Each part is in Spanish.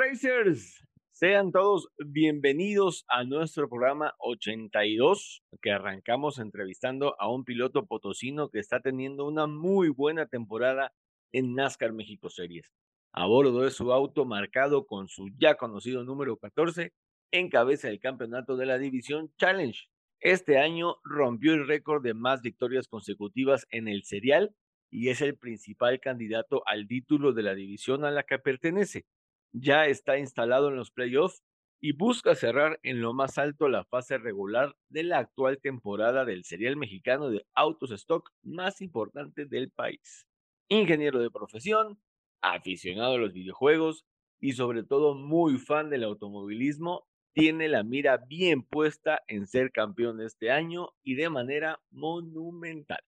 Racers, sean todos bienvenidos a nuestro programa 82 que arrancamos entrevistando a un piloto potosino que está teniendo una muy buena temporada en NASCAR México Series. A bordo de su auto marcado con su ya conocido número 14, encabeza el campeonato de la división Challenge. Este año rompió el récord de más victorias consecutivas en el serial y es el principal candidato al título de la división a la que pertenece ya está instalado en los playoffs y busca cerrar en lo más alto la fase regular de la actual temporada del serial mexicano de autos stock más importante del país. Ingeniero de profesión, aficionado a los videojuegos y sobre todo muy fan del automovilismo, tiene la mira bien puesta en ser campeón este año y de manera monumental.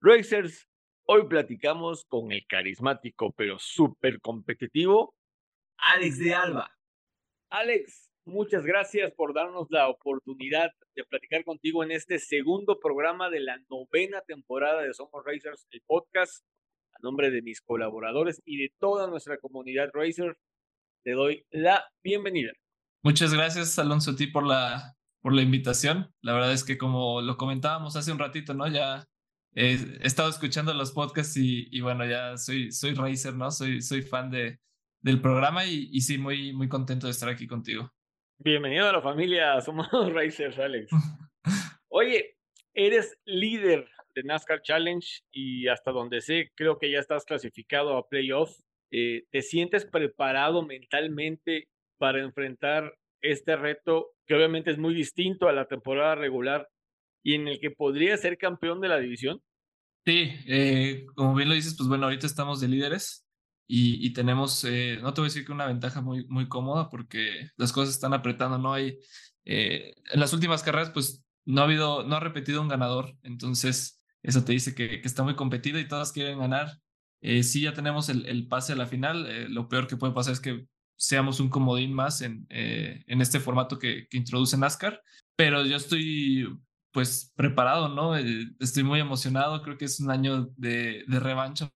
Racers, hoy platicamos con el carismático pero súper competitivo Alex de Alba. Alex, muchas gracias por darnos la oportunidad de platicar contigo en este segundo programa de la novena temporada de Somos Racers, el podcast. A nombre de mis colaboradores y de toda nuestra comunidad Racer, te doy la bienvenida. Muchas gracias, Alonso, a ti por la, por la invitación. La verdad es que como lo comentábamos hace un ratito, ¿no? Ya he estado escuchando los podcasts y, y, bueno, ya soy, soy racer, ¿no? Soy, soy fan de, del programa y, sí, muy, muy contento de estar aquí contigo. Bienvenido a la familia, somos Racers, Alex. Oye, eres líder de NASCAR Challenge y hasta donde sé, creo que ya estás clasificado a playoff. Eh, ¿Te sientes preparado mentalmente para enfrentar este reto que obviamente es muy distinto a la temporada regular y en el que podría ser campeón de la división? Sí, eh, como bien lo dices, pues bueno, ahorita estamos de líderes y, tenemos, eh, no te voy a decir que una ventaja muy, muy cómoda porque las cosas están apretando, no hay, eh, en las últimas carreras pues no ha habido, no ha repetido un ganador, entonces eso te dice que, que está muy competido y todas quieren ganar. Eh, sí, ya tenemos el, el pase a la final, eh, lo peor que puede pasar es que seamos un comodín más en, en este formato que, que introduce NASCAR, pero yo estoy pues preparado, ¿no? estoy muy emocionado, creo que es un año de, de revancha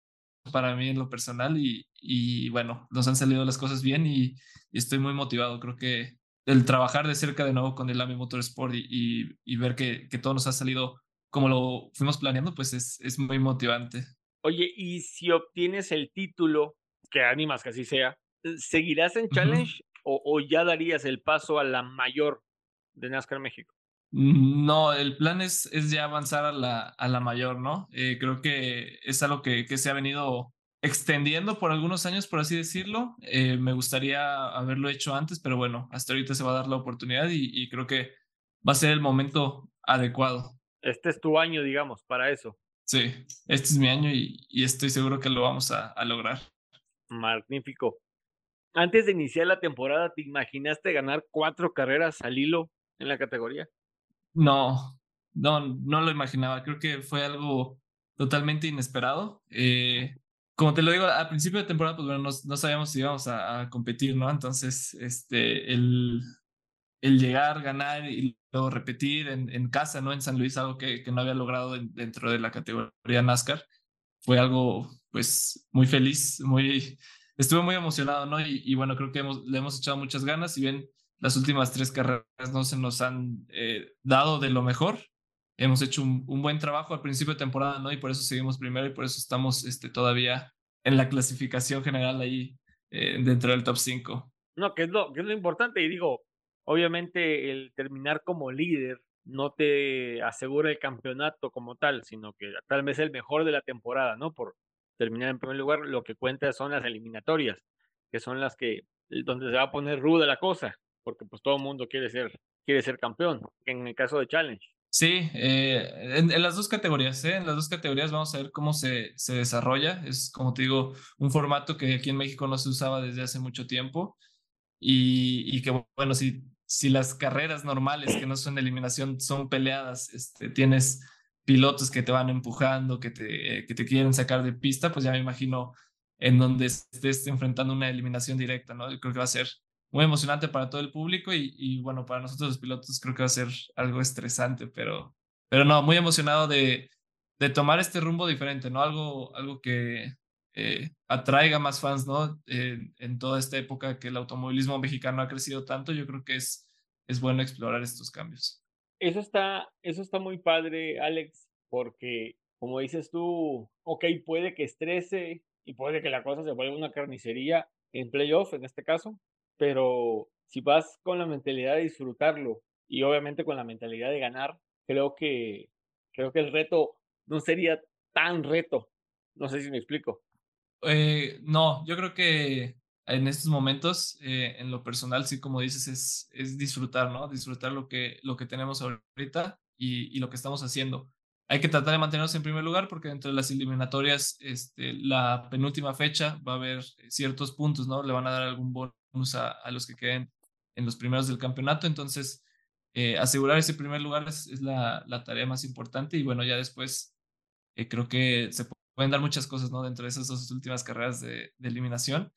para mí en lo personal y, y bueno, nos han salido las cosas bien y, estoy muy motivado. Creo que el trabajar de cerca de nuevo con el AMI Motorsport y, y, ver que, que, todo nos ha salido como lo fuimos planeando, pues es, es muy motivante. Oye, y si obtienes el título, que animas que así sea, ¿seguirás en Challenge o, o ya darías el paso a la mayor de NASCAR México? No, el plan es, es ya avanzar a la, a la mayor, ¿no? Eh, creo que es algo que, que, se ha venido extendiendo por algunos años, por así decirlo. Eh, me gustaría haberlo hecho antes, pero bueno, hasta ahorita se va a dar la oportunidad y, y, creo que va a ser el momento adecuado. Este es tu año, digamos, para eso. Sí, este es mi año y, y estoy seguro que lo vamos a, a lograr. Magnífico. Antes de iniciar la temporada, ¿te imaginaste ganar cuatro carreras al hilo en la categoría? No, no, no lo imaginaba. Creo que fue algo totalmente inesperado. Eh, como te lo digo, al principio de temporada, pues no, no sabíamos si íbamos a, competir, ¿no? Entonces, este, el, el llegar, ganar y luego repetir en, en casa, ¿no? En San Luis, algo que, que no había logrado dentro de la categoría NASCAR, fue algo, pues, muy feliz, muy, estuve muy emocionado, ¿no? Y, y bueno, creo que hemos, le hemos echado muchas ganas, y bien las últimas tres carreras no se nos han eh, dado de lo mejor. Hemos hecho un, buen trabajo al principio de temporada, ¿no? Y por eso seguimos primero y por eso estamos este, todavía en la clasificación general ahí eh, dentro del top 5. No, que es, lo, que es lo importante. Y digo, obviamente el terminar como líder no te asegura el campeonato como tal, sino que tal vez el mejor de la temporada, ¿no? Por terminar en primer lugar, lo que cuenta son las eliminatorias, que son las que donde se va a poner ruda la cosa porque pues todo el mundo quiere ser, quiere ser campeón, en el caso de Challenge. Sí, eh, en, las dos categorías, ¿eh? en las dos categorías vamos a ver cómo se, se desarrolla. Es, como te digo, un formato que aquí en México no se usaba desde hace mucho tiempo y, y que, bueno, si, si las carreras normales que no son de eliminación son peleadas, este, tienes pilotos que te van empujando, que te, que te quieren sacar de pista, pues ya me imagino en donde estés enfrentando una eliminación directa, ¿no? Yo creo que va a ser muy emocionante para todo el público y, bueno, para nosotros los pilotos creo que va a ser algo estresante, pero, pero no, muy emocionado de, de tomar este rumbo diferente, ¿no? Algo, algo que eh, atraiga más fans, ¿no? en toda esta época que el automovilismo mexicano ha crecido tanto, yo creo que es, es bueno explorar estos cambios. Eso está, eso está muy padre, Alex, porque como dices tú, ok, puede que estrese y puede que la cosa se vuelva una carnicería en playoff, en este caso, pero si vas con la mentalidad de disfrutarlo y obviamente con la mentalidad de ganar, creo que, creo que el reto no sería tan reto. No sé si me explico. Eh, no, yo creo que en estos momentos, eh, en lo personal, sí, como dices, es, es disfrutar, ¿no? Disfrutar lo que, lo que tenemos ahorita y, y lo que estamos haciendo hay que tratar de mantenernos en primer lugar porque dentro de las eliminatorias, este, la penúltima fecha va a haber ciertos puntos, ¿no? Le van a dar algún bonus a, los que queden en los primeros del campeonato. Entonces, eh, asegurar ese primer lugar es, la, tarea más importante y bueno, ya después eh, creo que se pueden dar muchas cosas, ¿no? Dentro de esas dos últimas carreras de, eliminación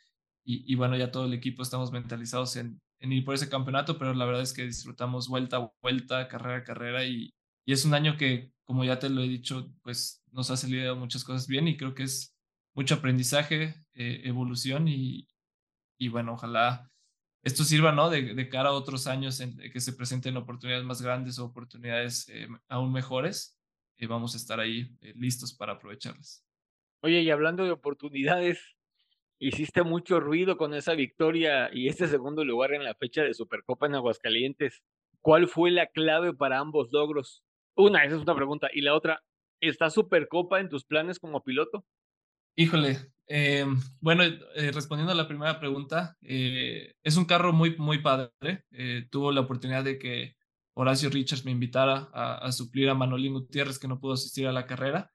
y, bueno, ya todo el equipo estamos mentalizados en, en, ir por ese campeonato, pero la verdad es que disfrutamos vuelta a vuelta, carrera a carrera y, y es un año que como ya te lo he dicho, pues nos ha salido muchas cosas bien y creo que es mucho aprendizaje, eh, evolución y, y, bueno, ojalá esto sirva, ¿no? De, cara a otros años en que se presenten oportunidades más grandes o oportunidades eh, aún mejores y vamos a estar ahí eh, listos para aprovecharlas. Oye, y hablando de oportunidades, hiciste mucho ruido con esa victoria y este segundo lugar en la fecha de Supercopa en Aguascalientes. ¿Cuál fue la clave para ambos logros? Una, esa es una pregunta. Y la otra, ¿está Supercopa en tus planes como piloto? Híjole, eh, bueno, eh, respondiendo a la primera pregunta, eh, es un carro muy, muy padre. tuvo la oportunidad de que Horacio Richards me invitara a, suplir a Manolín Gutiérrez, que no pudo asistir a la carrera.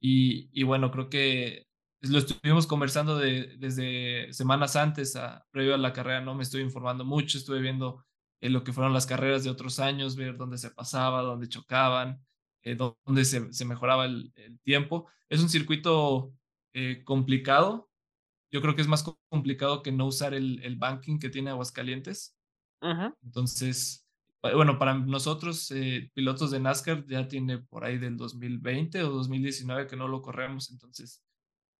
Y, y bueno, creo que lo estuvimos conversando de, desde semanas antes, a, previo a la carrera, ¿no? Me estoy informando mucho, estuve viendo en lo que fueron las carreras de otros años, ver dónde se pasaba, dónde chocaban, eh, dónde se, se mejoraba el, tiempo. Es un circuito eh, complicado. Yo creo que es más complicado que no usar el, el banking que tiene Aguascalientes. Entonces, bueno, para nosotros, eh, pilotos de NASCAR, ya tiene por ahí del 2020 o 2019 que no lo corremos. Entonces,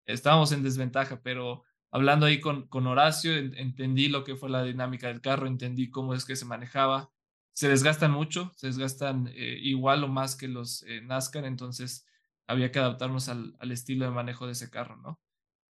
estábamos en desventaja, pero hablando ahí con, con Horacio, entendí lo que fue la dinámica del carro, entendí cómo es que se manejaba. Se desgastan mucho, se desgastan eh, igual o más que los eh, NASCAR, entonces había que adaptarnos al, al, estilo de manejo de ese carro, ¿no?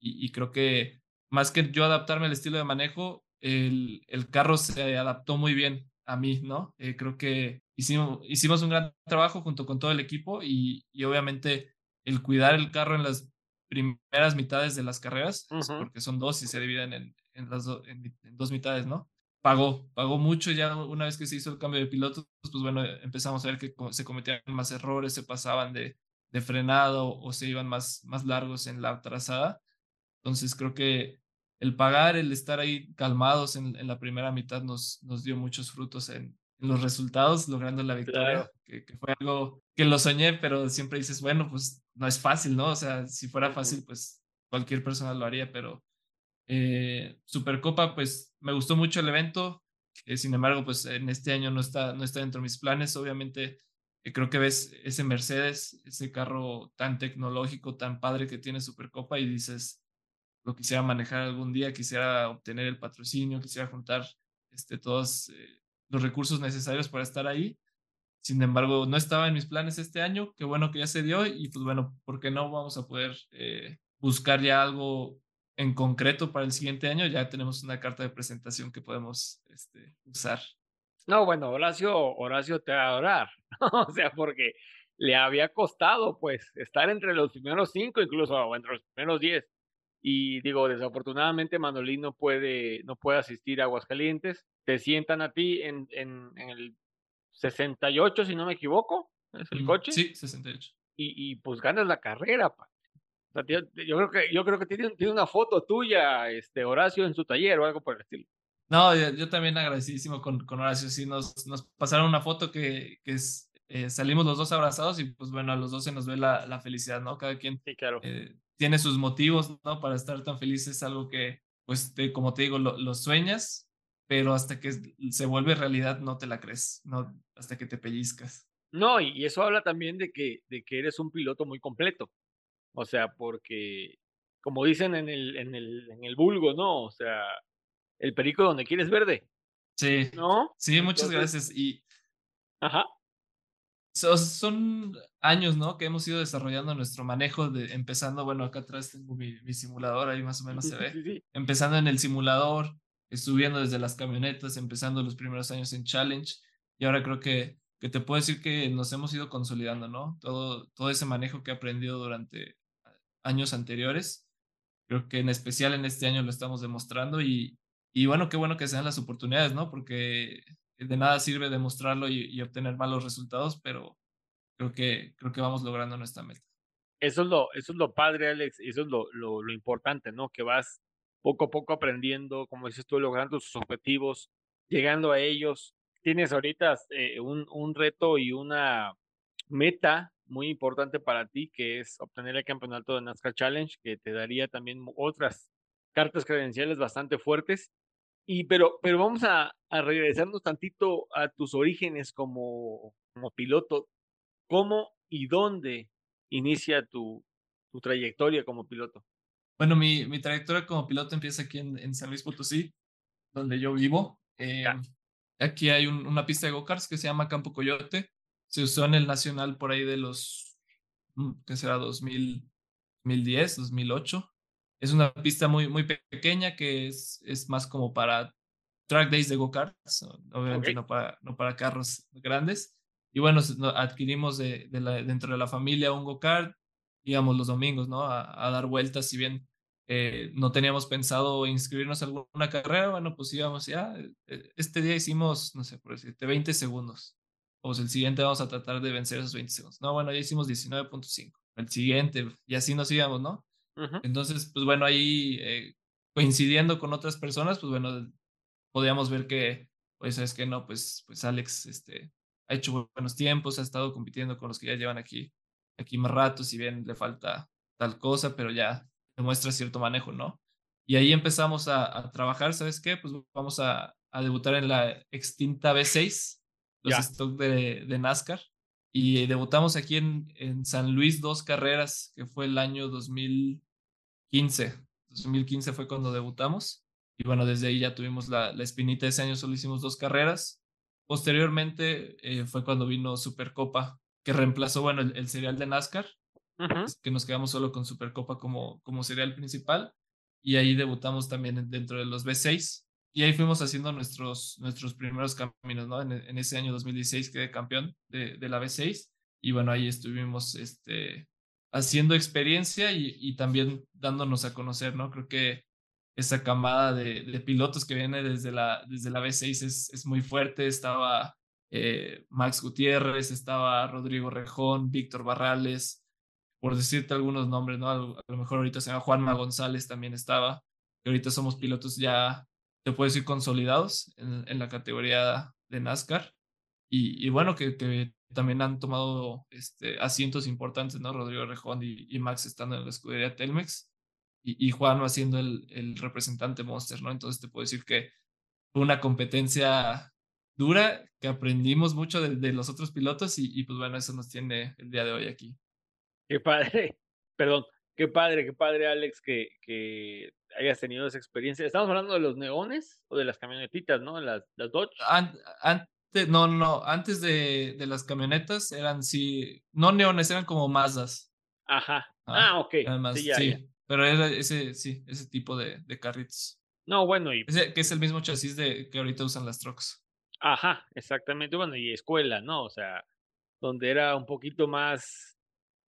Y, creo que más que yo adaptarme al estilo de manejo, el, el carro se adaptó muy bien a mí, ¿no? Eh, creo que hicimos, hicimos un gran trabajo junto con todo el equipo y, y obviamente el cuidar el carro en las primeras mitades de las carreras, pues, porque son dos y se dividen en, en las en, dos mitades, ¿no? Pagó, pagó mucho ya una vez que se hizo el cambio de pilotos, pues bueno, empezamos a ver que se cometían más errores, se pasaban de, de frenado o se iban más, más largos en la trazada. Entonces creo que el pagar, el estar ahí calmados en, en la primera mitad nos, nos dio muchos frutos en, los resultados, logrando la victoria, que, fue algo que lo soñé, pero siempre dices, bueno, pues no es fácil, ¿no? O sea, si fuera fácil, pues cualquier persona lo haría, pero eh, Supercopa, pues me gustó mucho el evento, sin embargo, pues en este año no está, no está dentro de mis planes, obviamente. Creo que ves ese Mercedes, ese carro tan tecnológico, tan padre que tiene Supercopa y dices, lo quisiera manejar algún día, quisiera obtener el patrocinio, quisiera juntar este, todos eh, los recursos necesarios para estar ahí. Sin embargo, no estaba en mis planes este año, qué bueno que ya se dio y pues bueno, ¿por qué no vamos a poder eh, buscar ya algo en concreto para el siguiente año? Ya tenemos una carta de presentación que podemos este, usar. No, bueno, Horacio, Horacio te va a adorar, o sea, porque le había costado pues estar entre los primeros cinco, incluso o entre los primeros diez. Y digo, desafortunadamente Manolín no puede, no puede asistir a Aguascalientes. Te sientan a ti en, en, en el 68, si no me equivoco, ¿Es el coche? Sí, 68. Y, y pues ganas la carrera, pa. O sea, yo, yo creo que, yo creo que tiene, tiene una foto tuya, este, Horacio, en su taller o algo por el estilo. No, yo, yo también agradecidísimo con, con Horacio. Sí, nos, nos pasaron una foto que, que es, eh, salimos los dos abrazados y pues bueno, a los dos se nos ve la, la felicidad, ¿no? Cada quien Sí, claro. eh, tiene sus motivos, ¿no? Para estar tan feliz es algo que, pues, te- como te digo, lo, lo sueñas, pero hasta que se vuelve realidad no te la crees, ¿no? Hasta que te pellizcas. No, y y eso habla también de que, de que eres un piloto muy completo. O sea, porque, como dicen en el, en el, en el vulgo, ¿no? O sea, el perico donde quieres verde, Sí, ¿no? sí, muchas Entonces- gracias. Y Ajá. so- son años, ¿no? Que hemos ido desarrollando nuestro manejo de, empezando, bueno, acá atrás tengo mi, mi simulador, ahí más o menos Sí, se ve. sí, sí. empezando en el simulador, subiendo desde las camionetas, empezando los primeros años en Challenge, y ahora creo que, que te puedo decir que nos hemos ido consolidando, ¿no? Todo, todo ese manejo que he aprendido durante años anteriores, creo que en especial en este año lo estamos demostrando y, y bueno, qué bueno que sean las oportunidades, ¿no? Porque de nada sirve demostrarlo y, obtener malos resultados, pero creo que, creo que vamos logrando nuestra meta. Eso es lo, eso es lo padre, Alex, y eso es lo, lo, lo importante, ¿no? Que vas poco a poco aprendiendo, como dices tú, logrando tus objetivos, llegando a ellos. Tienes ahorita eh, un, un reto y una meta muy importante para ti, que es obtener el campeonato de NASCAR Challenge, que te daría también otras cartas credenciales bastante fuertes. Y pero, pero vamos a, a regresarnos tantito a tus orígenes como, como piloto. ¿Cómo y dónde inicia tu, tu trayectoria como piloto? Bueno, mi, mi trayectoria como piloto empieza aquí en, en San Luis Potosí, donde yo vivo. Eh, Ya. aquí hay un- una pista de go-karts que se llama Campo Coyote. Se usó en el Nacional por ahí de los, mm, ¿qué será? 2000, 2010, 2008. Es una pista muy, muy pe- pequeña que es, es más como para track days de go-karts, o- obviamente no, para, no para carros grandes. Y bueno, adquirimos de, de la- dentro de la familia un go-kart, íbamos los domingos, ¿no? A, a dar vueltas, si bien eh, no teníamos pensado inscribirnos a alguna carrera, bueno, pues íbamos ya. eh, Este día hicimos, no sé, por decirte, 20 segundos. Pues el siguiente vamos a tratar de vencer esos 20 segundos. No, bueno, ya hicimos 19.5. El siguiente, y así nos íbamos, ¿no? Ujú. Entonces, pues bueno, ahí eh, coincidiendo con otras personas, pues bueno, podíamos ver que, pues es que no, pues, pues Alex este, ha hecho bu- buenos tiempos, ha estado compitiendo con los que ya llevan aquí, aquí más rato, si bien le falta tal cosa, pero ya demuestra cierto manejo, ¿no? Y ahí empezamos a, a trabajar, ¿sabes qué? Pues vamos a, a debutar en la extinta B6, los Ya. stock de, de NASCAR. Y debutamos aquí en, en San Luis dos carreras, que fue el año 2015. 2015 fue cuando debutamos. Y bueno, desde ahí ya tuvimos la, la espinita. Ese año solo hicimos dos carreras. Posteriormente eh, fue cuando vino Supercopa, que reemplazó, bueno, el, el serial de NASCAR, que nos quedamos solo con Supercopa como, como serial principal. Y ahí debutamos también en- dentro de los B6. Y ahí fuimos haciendo nuestros, nuestros primeros caminos, ¿no? En, en ese año 2016 quedé campeón de, de la B6. Y bueno, ahí estuvimos este, haciendo experiencia y, y también dándonos a conocer, ¿no? Creo que esa camada de, pilotos que viene desde la, desde la B6 es, es muy fuerte. Estaba eh, Max Gutiérrez, estaba Rodrigo Rejón, Víctor Barrales, por decirte algunos nombres, ¿no? A lo, mejor ahorita se llama Juanma González también estaba, que ahorita somos pilotos ya, te puedo decir, consolidados en, la categoría de NASCAR. Y, y bueno, que, que, también han tomado este, asientos importantes, ¿no? Rodrigo Rejón y, y Max estando en la escudería Telmex y, y Juan haciendo el, el, representante Monster, ¿no? Entonces te puedo decir que fue una competencia dura, que aprendimos mucho de, de los otros pilotos y, y, pues bueno, eso nos tiene el día de hoy aquí. Qué padre, perdón, qué padre, qué padre, Alex, que, que hayas tenido esa experiencia. Estamos hablando de los neones o de las camionetitas, ¿no? Las, las Dodge. An, no, no, antes de, de, las camionetas eran sí, no neones, eran como Mazdas. Ajá. Ah, ah ok. Además, sí, ya, sí ya. pero era ese, sí, ese tipo de, de carritos. No, bueno, y. Ese, que es el mismo chasis de que ahorita usan las trucks. Ajá, exactamente. Bueno, y escuela, ¿no? O sea, donde era un poquito más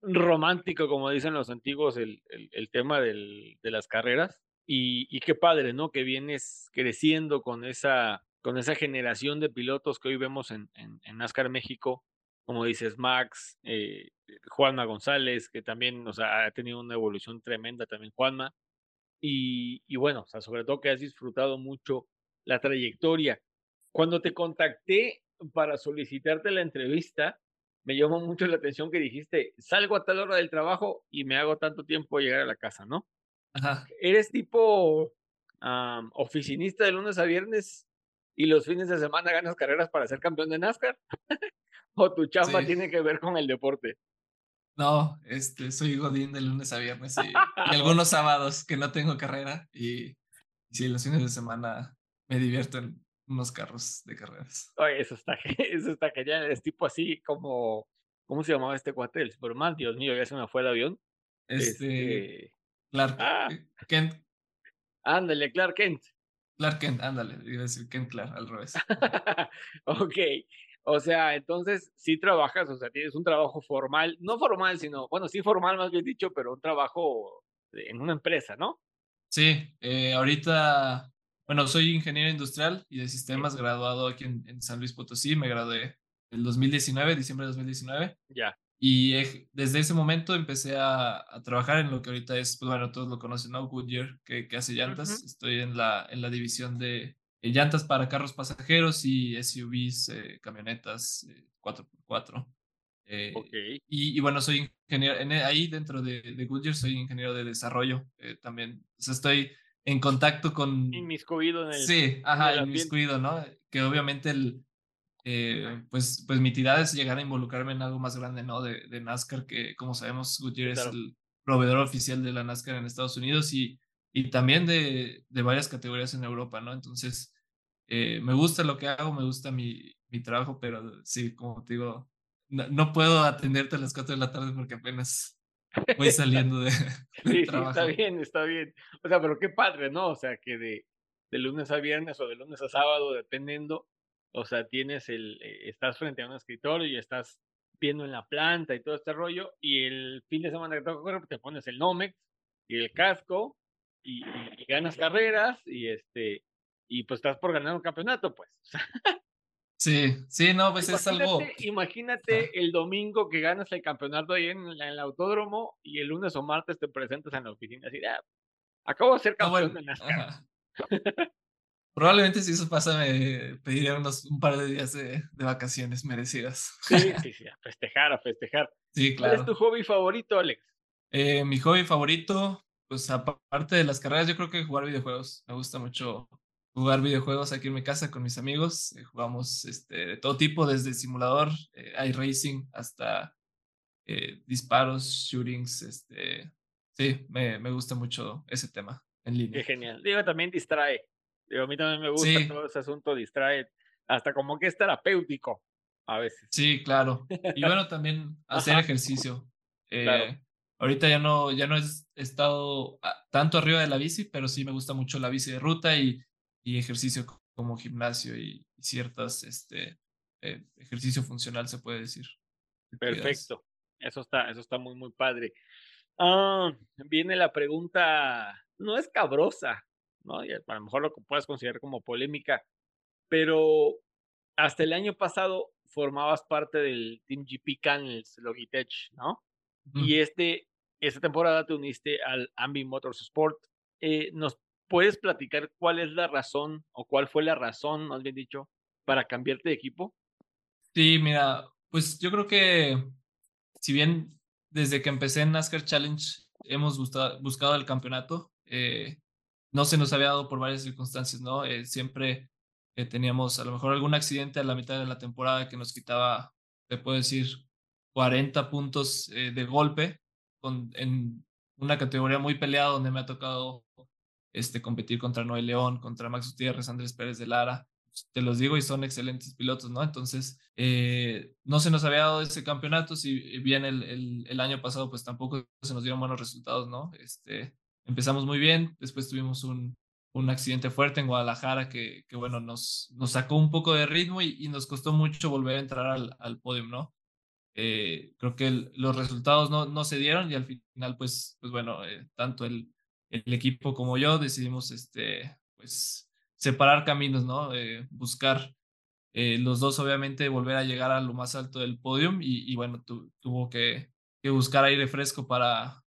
romántico, como dicen los antiguos, el, el, el tema del, de las carreras. Y, y, qué padre, ¿no? Que vienes creciendo con esa, con esa generación de pilotos que hoy vemos en, en, en NASCAR México, como dices, Max, eh, Juanma González, que también, o sea, ha tenido una evolución tremenda también Juanma. Y, y bueno, o sea, sobre todo que has disfrutado mucho la trayectoria. Cuando te contacté para solicitarte la entrevista, me llamó mucho la atención que dijiste, salgo a tal hora del trabajo y me hago tanto tiempo llegar a la casa, ¿no? Ajá. ¿Eres tipo oficinista de lunes a viernes y los fines de semana ganas carreras para ser campeón de NASCAR? ¿O tu chamba tiene que ver con el deporte? No, este, soy godín de lunes a viernes y, algunos sábados que no tengo carrera y, sí, los fines de semana me divierto en unos carros de carreras. Oye, eso está, eso está genial, es tipo así como, ¿cómo se llamaba este cuate? El Superman, Dios mío, ya se me fue el avión. Este, este Clark ah. Kent. Ándale, Clark Kent. Clark Kent, ándale, iba a decir Kent Clark, al revés. ok, o sea, entonces sí trabajas, o sea, tienes un trabajo formal, no formal, sino, bueno, sí formal más bien dicho, pero un trabajo en una empresa, ¿no? Sí, eh, ahorita, bueno, soy ingeniero industrial y de sistemas graduado aquí en, San Luis Potosí, me gradué el 2019, diciembre de 2019. Ya. Y desde ese momento empecé a, trabajar en lo que ahorita es, pues bueno, todos lo conocen, ¿no? Goodyear, que, que hace llantas. Estoy en la, en la división de eh, llantas para carros pasajeros y SUVs, eh, camionetas 4x4. Eh, okay. y, bueno, soy ingeniero, en, ahí dentro de, de, Goodyear soy ingeniero de desarrollo también. O sea, estoy en contacto con... Inmiscuido en el... Sí, ajá, inmiscuido, ¿no? Que obviamente el, pues, pues mi tirada es llegar a involucrarme en algo más grande, ¿no? De, de NASCAR, que como sabemos, Goodyear es el proveedor oficial de la NASCAR en Estados Unidos y y también de, de varias categorías en Europa, ¿no? Entonces, eh, me gusta lo que hago, me gusta mi, mi trabajo, pero sí, como te digo, no, puedo atenderte a las 4 de la tarde porque apenas voy saliendo de, sí, trabajo. Sí, está bien, está bien. O sea, pero qué padre, ¿no? O sea, que de, de lunes a viernes o de lunes a sábado, dependiendo, o sea, tienes el, eh, estás frente a un escritorio y estás viendo en la planta y todo este rollo, y el fin de semana que toca te pones el Nomex y el casco y, ganas carreras y este y pues estás por ganar un campeonato, pues. Sí, sí, no, pues es algo. Imagínate el domingo que ganas el campeonato ahí en, el autódromo y el lunes o martes te presentas en la oficina así, ah, acabo de ser ah, campeón de NASCAR. Probablemente si eso pasa me pediría unos un par de días de, vacaciones merecidas. Sí, sí, sí, a festejar, a festejar. Sí, claro. ¿Cuál es tu hobby favorito, Alex? Eh, mi hobby favorito, pues aparte de las carreras, yo creo que jugar videojuegos. Me gusta mucho jugar videojuegos aquí en mi casa con mis amigos. Eh, jugamos este, de todo tipo, desde simulador, eh, iRacing, hasta eh, disparos, shootings. Este, sí, me, me, gusta mucho ese tema en línea. Qué genial. Digo, también distrae. Digo, a mí también me gusta todo ese asunto, distrae. Hasta como que es terapéutico a veces. Sí, claro. Y bueno, también hacer ejercicio. claro. Ahorita ya no, ya no he estado ah, tanto arriba de la bici, pero sí me gusta mucho la bici de ruta y, y ejercicio como gimnasio y, ciertas, este, eh, ejercicio funcional se puede decir. Perfecto. Eso está, eso está muy, muy padre. Ah, viene la pregunta, no es cabrosa, ¿no? a lo mejor lo puedes considerar como polémica, pero hasta el año pasado formabas parte del Team GP Canals Logitech, ¿no? Y este, esta temporada te uniste al Ambi Motorsport. Eh, ¿Nos puedes platicar cuál es la razón o cuál fue la razón, más bien dicho, para cambiarte de equipo? Sí, mira, pues yo creo que si bien desde que empecé en NASCAR Challenge hemos buscado, el campeonato, eh, no se nos había dado por varias circunstancias, ¿no? Eh, siempre teníamos a lo mejor algún accidente a la mitad de la temporada que nos quitaba, te puedo decir, 40 puntos de golpe en una categoría muy peleada donde me ha tocado este, competir contra Noé León, contra Max Gutiérrez, Andrés Pérez de Lara. Te los digo y son excelentes pilotos, ¿no? Entonces, eh, no se nos había dado ese campeonato, si bien el, el, el, año pasado pues tampoco se nos dieron buenos resultados, ¿no? Este, empezamos muy bien, después tuvimos un, un accidente fuerte en Guadalajara que, que bueno, nos, nos sacó un poco de ritmo y, y nos costó mucho volver a entrar al, al podio, ¿no? Eh, creo que los resultados no, no se dieron y al final, pues, pues bueno, eh, tanto el, el, equipo como yo decidimos este, pues, separar caminos, ¿no? Eh, buscar eh, los dos obviamente volver a llegar a lo más alto del podium y, bueno, tuvo que, que, buscar aire fresco para,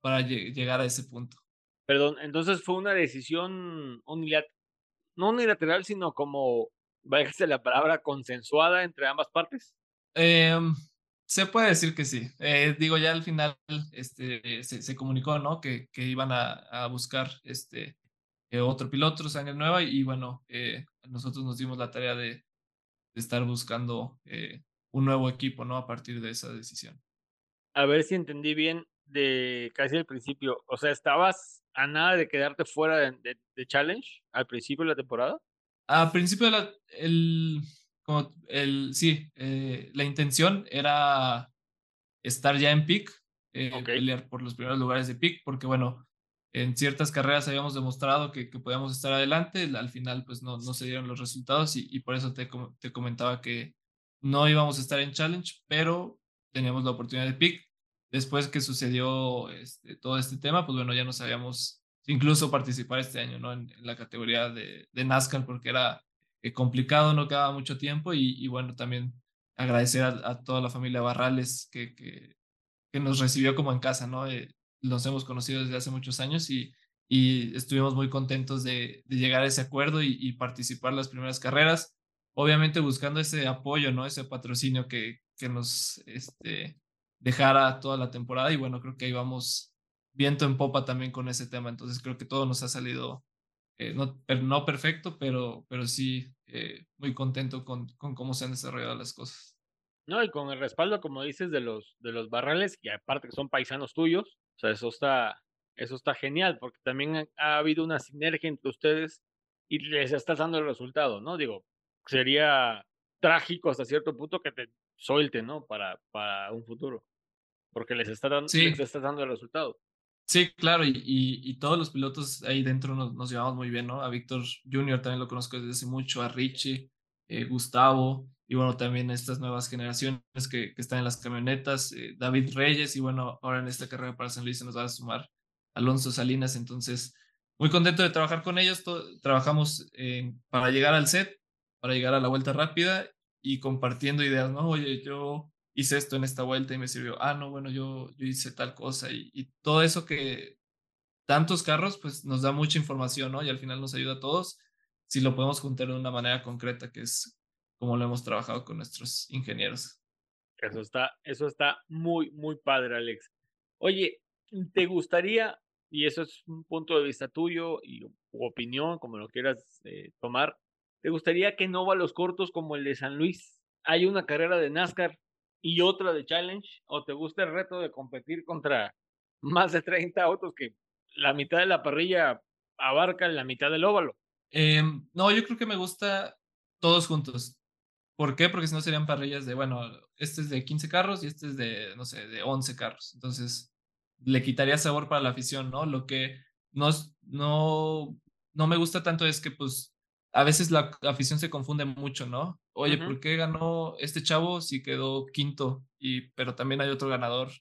para llegar a ese punto. Perdón, entonces fue una decisión unilateral, no unilateral, sino como, váyase la palabra, consensuada entre ambas partes. Eh, se puede decir que sí. Eh, digo, ya al final este, se, se comunicó, ¿no? Que, que iban a, a, buscar este, eh, otro piloto, sangre nueva, y, bueno, eh, nosotros nos dimos la tarea de, de estar buscando eh, un nuevo equipo, ¿no? A partir de esa decisión. A ver si entendí bien de casi al principio. O sea, ¿estabas a nada de quedarte fuera de, de, Challenge al principio de la temporada? Al principio de la, el, como el, sí, eh, la intención era estar ya en pick, eh, pelear por los primeros lugares de pick, porque bueno, en ciertas carreras habíamos demostrado que, que podíamos estar adelante, al final pues no, no se dieron los resultados y, y por eso te, te, comentaba que no íbamos a estar en challenge, pero teníamos la oportunidad de pick. Después que sucedió este, todo este tema, pues bueno, ya no sabíamos incluso participar este año, ¿no? En, la categoría de, de, NASCAR, porque era eh, complicado, no quedaba mucho tiempo y, y bueno, también agradecer a, toda la familia Barrales que, que, nos recibió como en casa, ¿no? Eh, nos hemos conocido desde hace muchos años y, y estuvimos muy contentos de, llegar a ese acuerdo y, y, participar las primeras carreras, obviamente buscando ese apoyo, ¿no? Ese patrocinio que, que nos este, dejara toda la temporada y bueno, creo que ahí vamos viento en popa también con ese tema, entonces creo que todo nos ha salido eh, no, no perfecto, pero, pero sí eh, muy contento con, con cómo se han desarrollado las cosas. No, y con el respaldo, como dices, de los, de los barrales, y aparte que son paisanos tuyos, o sea, eso está, eso está genial, porque también ha, habido una sinergia entre ustedes y les está dando el resultado, ¿no? Digo, sería trágico hasta cierto punto que te suelte, ¿no? Para, para un futuro, porque les está dando, sí. les está dando el resultado. Sí, claro, y, y, y, todos los pilotos ahí dentro nos, nos, llevamos muy bien, ¿no? A Víctor Junior también lo conozco desde hace mucho, a Richie, eh, Gustavo, y bueno, también estas nuevas generaciones que, que están en las camionetas, eh, David Reyes, y bueno, ahora en esta carrera para San Luis se nos va a sumar Alonso Salinas, entonces muy contento de trabajar con ellos, trabajamos eh, para llegar al set, para llegar a la vuelta rápida y compartiendo ideas, ¿no? Oye, yo hice esto en esta vuelta y me sirvió, ah, no, bueno, yo, yo hice tal cosa y, todo eso que tantos carros, pues nos da mucha información, ¿no? Y al final nos ayuda a todos si lo podemos juntar de una manera concreta, que es como lo hemos trabajado con nuestros ingenieros. Eso está, eso está muy, muy padre, Alex. Oye, ¿te gustaría, y eso es un punto de vista tuyo y opinión, como lo quieras eh, tomar, ¿te gustaría que no va a los cortos como el de San Luis? Hay una carrera de NASCAR y otra de Challenge, o te gusta el reto de competir contra más de 30 autos que la mitad de la parrilla abarca la mitad del óvalo? Eh, no, yo creo que me gusta todos juntos. ¿Por qué? Porque si no serían parrillas de, bueno, este es de 15 carros y este es de, no sé, de 11 carros. Entonces, le quitaría sabor para la afición, ¿no? Lo que no, no, no me gusta tanto es que, pues, a veces la afición se confunde mucho, ¿no? Oye, uh -huh. ¿por qué ganó este chavo si quedó quinto? Y, pero también hay otro ganador. O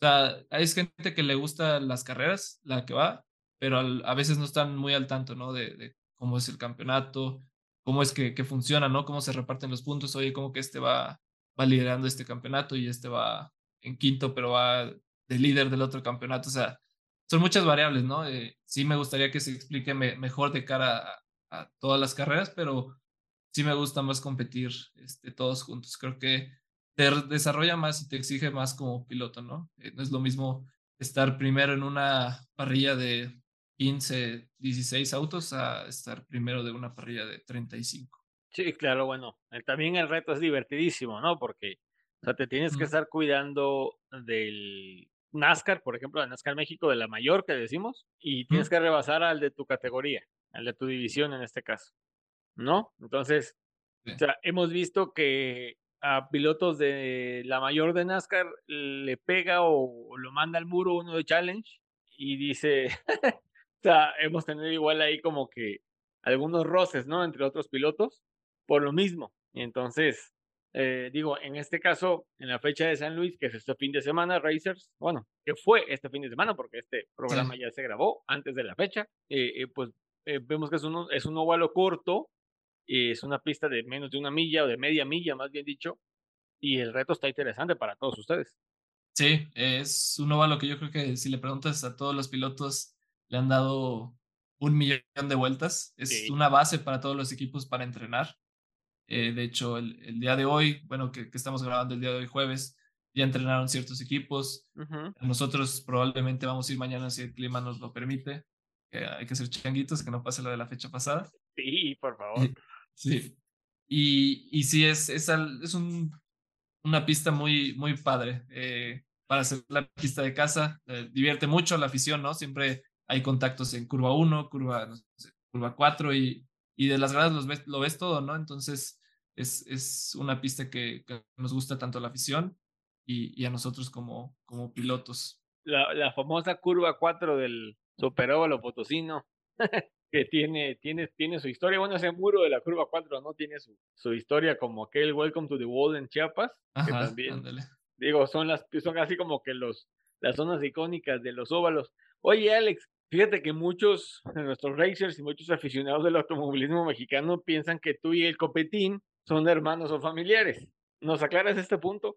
sea, hay gente que le gusta las carreras, la que va, pero al, a veces no están muy al tanto, ¿no? De, de cómo es el campeonato, cómo es que, que, funciona, ¿no? Cómo se reparten los puntos. Oye, como que este va, va liderando este campeonato y este va en quinto, pero va de líder del otro campeonato. O sea, son muchas variables, ¿no? Eh, sí me gustaría que se explique me, mejor de cara a, a, todas las carreras, pero sí me gusta más competir este, todos juntos. Creo que te desarrolla más y te exige más como piloto, ¿no? Eh, no es lo mismo estar primero en una parrilla de 15, 16 autos a estar primero de una parrilla de 35. Sí, claro, bueno, también el reto es divertidísimo, ¿no? Porque, o sea, te tienes que estar cuidando del NASCAR, por ejemplo, de NASCAR México, de la mayor que decimos, y tienes que rebasar al de tu categoría, al de tu división en este caso, ¿no? Entonces, sí. o sea, hemos visto que a pilotos de la mayor de NASCAR le pega o, o lo manda al muro uno de Challenge y dice, O sea, hemos tenido igual ahí como que algunos roces, ¿no? Entre otros pilotos, por lo mismo. Y entonces, eh, digo, en este caso, en la fecha de San Luis, que es este fin de semana, Racers, bueno, que fue este fin de semana, porque este programa sí. ya se grabó antes de la fecha, eh, eh, pues vemos que es un, es un óvalo corto, Es una pista de menos de una milla o de media milla, más bien dicho, y el reto está interesante para todos ustedes. Sí, es un óvalo que yo creo que si le preguntas a todos los pilotos, le han dado un millón de vueltas. Es una base para todos los equipos para entrenar. Eh, de hecho, el, día de hoy, bueno, que, estamos grabando el día de hoy jueves, ya entrenaron ciertos equipos. Nosotros probablemente vamos a ir mañana si el clima nos lo permite. Hay que ser changuitos, que no pase lo de la fecha pasada. Sí, por favor. sí. Y, y sí, es, es, es un, una pista muy, muy padre eh, para hacer la pista de casa. Eh, divierte mucho la afición, ¿no? Siempre hay contactos en curva 1, curva, curva 4 y, y de las gradas ves, lo ves todo, ¿no? Entonces, es, es una pista que, nos gusta tanto a la afición y, a nosotros como, como pilotos. La, la famosa curva 4 del Superóvalo Potosino, que tiene, tiene, tiene su historia. Bueno, ese muro de la curva 4 no tiene su, su historia como aquel Welcome to the Wall en Chiapas, que también, digo, son las son así como que los las zonas icónicas de los óvalos. Oye, Alex, fíjate que muchos de nuestros racers y muchos aficionados del automovilismo mexicano piensan que tú y el Copetín son hermanos o familiares. ¿Nos aclaras este punto?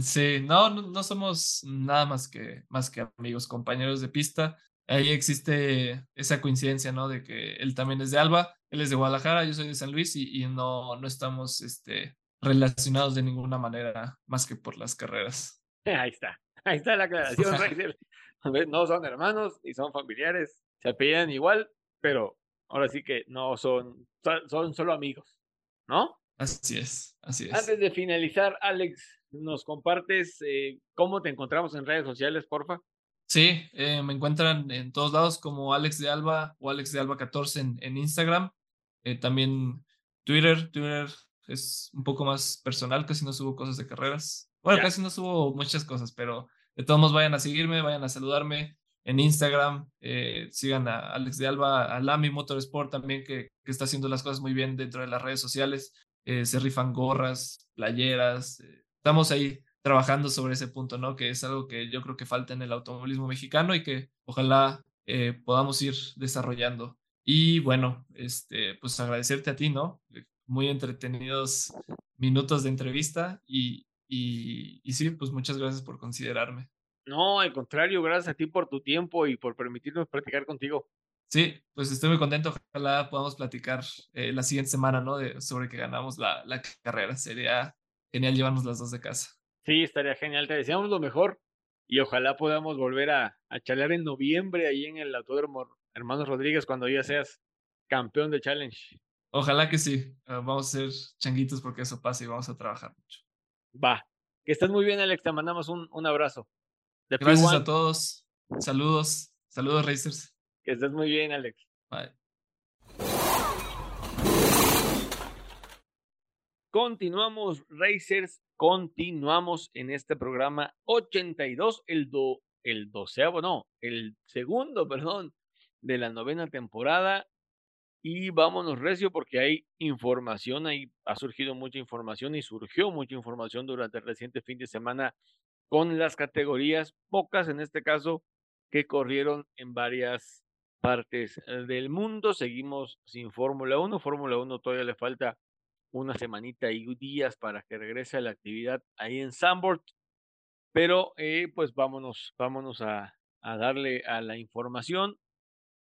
Sí, no, no, somos nada más que, más que amigos, compañeros de pista. Ahí existe esa coincidencia, ¿no? De que él también es de Alba, él es de Guadalajara, yo soy de San Luis y, y no, no estamos este, relacionados de ninguna manera más que por las carreras. Ahí está, ahí está la aclaración, No son hermanos y son familiares, se apellidan igual, pero ahora sí que no son, son solo amigos, ¿no? Así es, así es. Antes de finalizar, Alex, ¿nos compartes eh, cómo te encontramos en redes sociales, porfa? Sí, eh, me encuentran en todos lados como Alex de Alba o Alex de Alba 14 en, en Instagram. Eh, también Twitter, Twitter es un poco más personal, casi no subo cosas de carreras. Bueno, casi no subo muchas cosas, pero de todos modos vayan a seguirme, vayan a saludarme en Instagram, sigan a Alex de Alba, a Lami Motorsport también, que, que, está haciendo las cosas muy bien dentro de las redes sociales. Eh, se rifan gorras, playeras. Eh, estamos ahí trabajando sobre ese punto, ¿no? Que es algo que yo creo que falta en el automovilismo mexicano y que ojalá eh, podamos ir desarrollando. Y bueno, este, pues agradecerte a ti, ¿no? Muy entretenidos minutos de entrevista y, y, y sí, pues muchas gracias por considerarme. No, al contrario, gracias a ti por tu tiempo y por permitirnos practicar contigo. Sí, pues estoy muy contento. Ojalá podamos platicar eh, la siguiente semana, ¿no? De, sobre que ganamos la, la, carrera. Sería genial llevarnos las dos de casa. Sí, estaría genial. Te deseamos lo mejor y ojalá podamos volver a, a charlar en noviembre ahí en el Autódromo Hermanos Rodríguez cuando ya seas campeón de Challenge. Ojalá que sí. Ah, vamos a ser changuitos porque eso pasa y vamos a trabajar mucho. Va. Que estés muy bien, Alex. Te mandamos un, un abrazo. Gracias a todos. Saludos. Saludos, Racers. Que estés muy bien, Alex. Bye. Continuamos, Racers. Continuamos en este programa 82, el, do, el doceavo, no, el segundo, perdón, de la novena temporada. Y vámonos recio porque hay información, ahí ha surgido mucha información y surgió mucha información durante el reciente fin de semana con las categorías, pocas en este caso, que corrieron en varias partes eh, del mundo. Seguimos sin Fórmula 1. Fórmula 1 todavía le falta una semanita y días para que regrese a la actividad ahí en Sambort. Pero eh, pues vámonos, vámonos a, a darle a la información.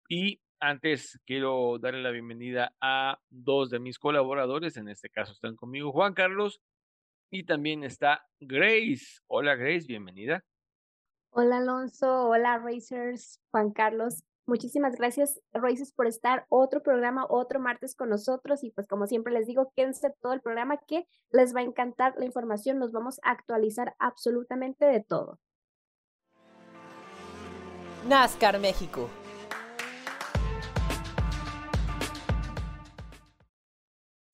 Y antes quiero darle la bienvenida a dos de mis colaboradores. En este caso están conmigo Juan Carlos y también está Grace. Hola Grace, bienvenida. Hola Alonso, hola Racers, Juan Carlos. Muchísimas gracias, Racers, por estar otro programa, otro martes con nosotros. Y pues como siempre les digo, quédense todo el programa que les va a encantar la información. Nos vamos a actualizar absolutamente de todo. NASCAR México.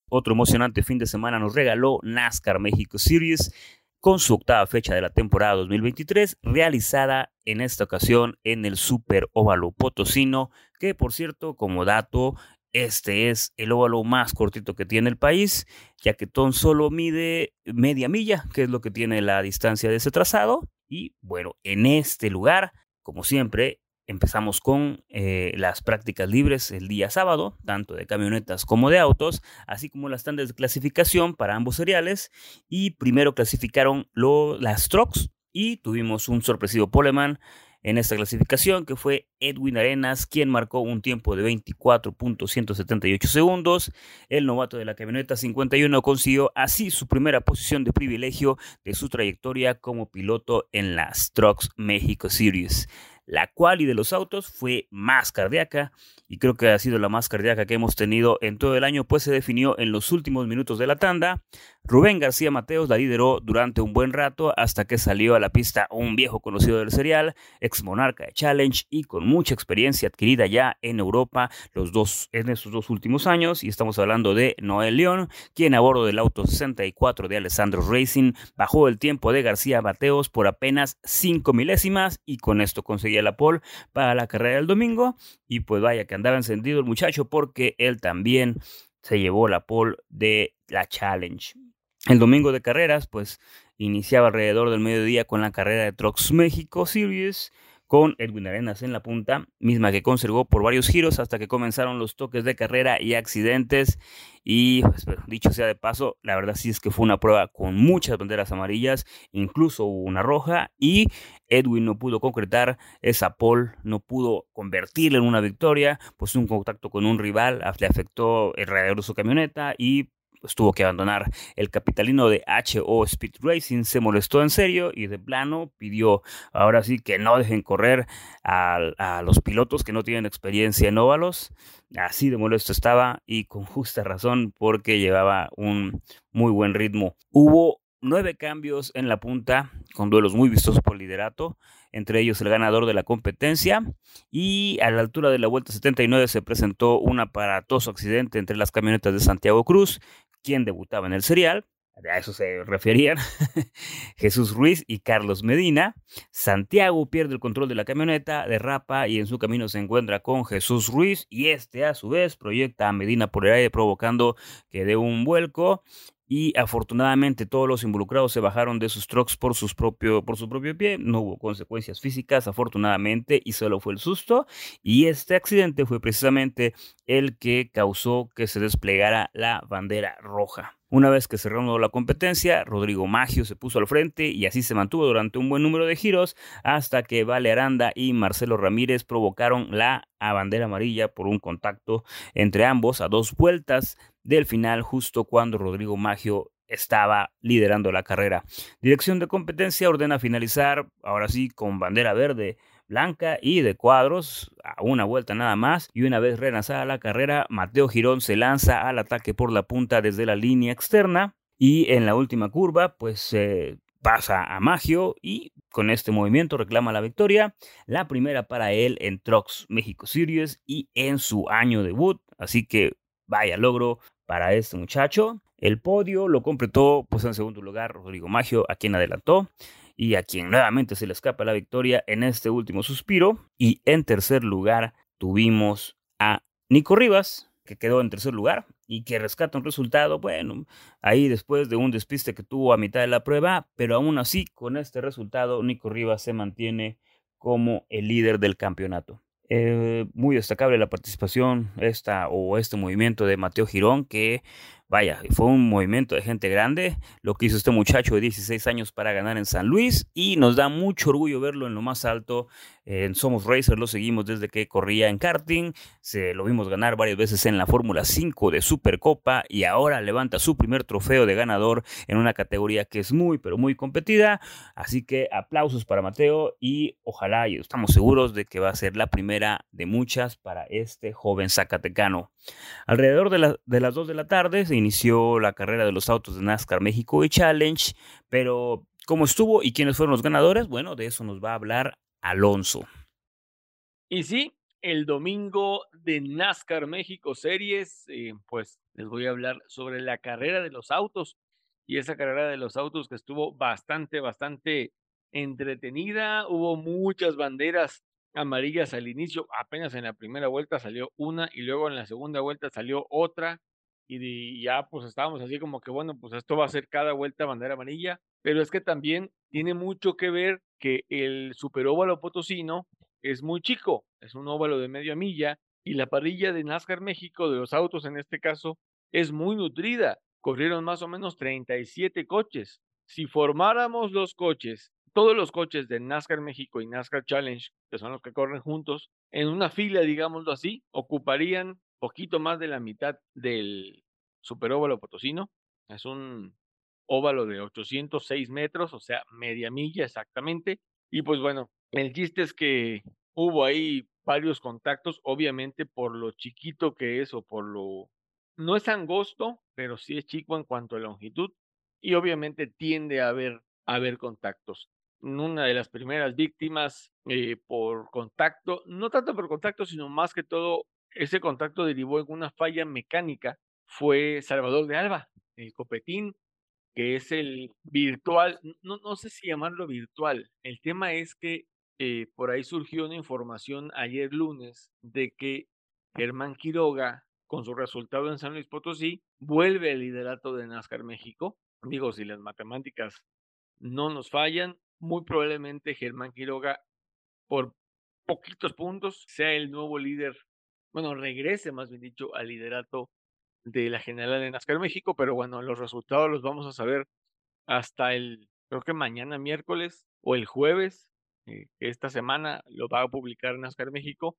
Otro emocionante fin de semana nos regaló NASCAR México Series con su octava fecha de la temporada 2023, realizada en esta ocasión en el Super Óvalo Potosino, que por cierto, como dato, este es el óvalo más cortito que tiene el país, ya que Ton solo mide media milla, que es lo que tiene la distancia de ese trazado. Y bueno, en este lugar, como siempre, empezamos con eh, las prácticas libres el día sábado, tanto de camionetas como de autos, así como las tandas de clasificación para ambos seriales. Y primero clasificaron las trucks y tuvimos un sorpresivo poleman en esta clasificación, que fue Edwin Arenas, quien marcó un tiempo de 24.178 segundos. El novato de la camioneta 51 consiguió así su primera posición de privilegio de su trayectoria como piloto en las Trucks México Series. La quali de los autos fue más cardíaca y creo que ha sido la más cardíaca que hemos tenido en todo el año, pues se definió en los últimos minutos de la tanda. Rubén García Mateos la lideró durante un buen rato hasta que salió a la pista un viejo conocido del serial, ex monarca de Challenge y con mucha experiencia adquirida ya en Europa los dos, en esos dos últimos años. Y estamos hablando de Noel León, quien a bordo del auto 64 de Alessandro Racing bajó el tiempo de García Mateos por apenas 5 milésimas y con esto conseguía la pole para la carrera del domingo. Y pues vaya que andaba encendido el muchacho porque él también se llevó la pole de la Challenge. El domingo de carreras, pues iniciaba alrededor del mediodía con la carrera de Trucks México Series con Edwin Arenas en la punta, misma que conservó por varios giros hasta que comenzaron los toques de carrera y accidentes. Y pues, dicho sea de paso, la verdad sí es que fue una prueba con muchas banderas amarillas, incluso una roja, y Edwin no pudo concretar esa pole, no pudo convertirla en una victoria, pues un contacto con un rival le afectó el de su camioneta y pues tuvo que abandonar. El capitalino de HO Speed Racing se molestó en serio y de plano pidió ahora sí que no dejen correr a, a los pilotos que no tienen experiencia en óvalos. Así de molesto estaba y con justa razón porque llevaba un muy buen ritmo. Hubo nueve cambios en la punta con duelos muy vistosos por liderato entre ellos el ganador de la competencia. Y a la altura de la vuelta 79 se presentó un aparatoso accidente entre las camionetas de Santiago Cruz, quien debutaba en el serial. A eso se referían Jesús Ruiz y Carlos Medina. Santiago pierde el control de la camioneta, derrapa y en su camino se encuentra con Jesús Ruiz y este a su vez proyecta a Medina por el aire provocando que dé un vuelco y afortunadamente todos los involucrados se bajaron de sus trucks por, sus propio, por su propio pie, no hubo consecuencias físicas afortunadamente y solo fue el susto y este accidente fue precisamente el que causó que se desplegara la bandera roja. Una vez que cerró la competencia, Rodrigo Maggio se puso al frente y así se mantuvo durante un buen número de giros hasta que Vale Aranda y Marcelo Ramírez provocaron la bandera amarilla por un contacto entre ambos a dos vueltas del final justo cuando Rodrigo Maggio estaba liderando la carrera. Dirección de competencia ordena finalizar ahora sí con bandera verde blanca y de cuadros a una vuelta nada más y una vez relanzada la carrera Mateo Girón se lanza al ataque por la punta desde la línea externa y en la última curva pues pasa a Magio y con este movimiento reclama la victoria, la primera para él en Trucks México Series y en su año debut, así que vaya logro para este muchacho. El podio lo completó pues en segundo lugar Rodrigo Magio, a quien adelantó y a quien nuevamente se le escapa la victoria en este último suspiro. Y en tercer lugar tuvimos a Nico Rivas, que quedó en tercer lugar y que rescata un resultado, bueno, ahí después de un despiste que tuvo a mitad de la prueba, pero aún así, con este resultado, Nico Rivas se mantiene como el líder del campeonato. Eh, muy destacable la participación esta o este movimiento de Mateo Girón que Vaya, fue un movimiento de gente grande lo que hizo este muchacho de 16 años para ganar en San Luis y nos da mucho orgullo verlo en lo más alto. En Somos Racer lo seguimos desde que corría en karting, se lo vimos ganar varias veces en la Fórmula 5 de Supercopa y ahora levanta su primer trofeo de ganador en una categoría que es muy pero muy competida. Así que aplausos para Mateo y ojalá y estamos seguros de que va a ser la primera de muchas para este joven zacatecano. Alrededor de, de las 2 de la tarde se inició la carrera de los autos de NASCAR México y Challenge, pero ¿cómo estuvo y quiénes fueron los ganadores? Bueno, de eso nos va a hablar Alonso. Y sí, el domingo de NASCAR México Series, eh, pues les voy a hablar sobre la carrera de los autos y esa carrera de los autos que estuvo bastante, bastante entretenida. Hubo muchas banderas amarillas al inicio, apenas en la primera vuelta salió una y luego en la segunda vuelta salió otra y ya pues estábamos así como que bueno, pues esto va a ser cada vuelta bandera amarilla, pero es que también tiene mucho que ver que el superóvalo potosino es muy chico, es un óvalo de media milla y la parrilla de NASCAR México, de los autos en este caso, es muy nutrida. Corrieron más o menos 37 coches. Si formáramos los coches, todos los coches de NASCAR México y NASCAR Challenge, que son los que corren juntos, en una fila, digámoslo así, ocuparían poquito más de la mitad del superóvalo potosino. Es un óvalo de 806 metros, o sea, media milla exactamente. Y pues bueno, el chiste es que hubo ahí varios contactos, obviamente por lo chiquito que es o por lo... No es angosto, pero sí es chico en cuanto a longitud y obviamente tiende a haber, a haber contactos. Una de las primeras víctimas eh, por contacto, no tanto por contacto, sino más que todo, ese contacto derivó en una falla mecánica, fue Salvador de Alba, el copetín que es el virtual, no, sé si llamarlo virtual, el tema es que eh, por ahí surgió una información ayer lunes de que Germán Quiroga, con su resultado en San Luis Potosí, vuelve al liderato de NASCAR México. Digo, si las matemáticas no nos fallan, muy probablemente Germán Quiroga, por poquitos puntos, sea el nuevo líder, bueno, regrese más bien dicho al liderato de la general de NASCAR México, pero bueno, los resultados los vamos a saber hasta el, creo que mañana miércoles o el jueves, eh, esta semana lo va a publicar NASCAR México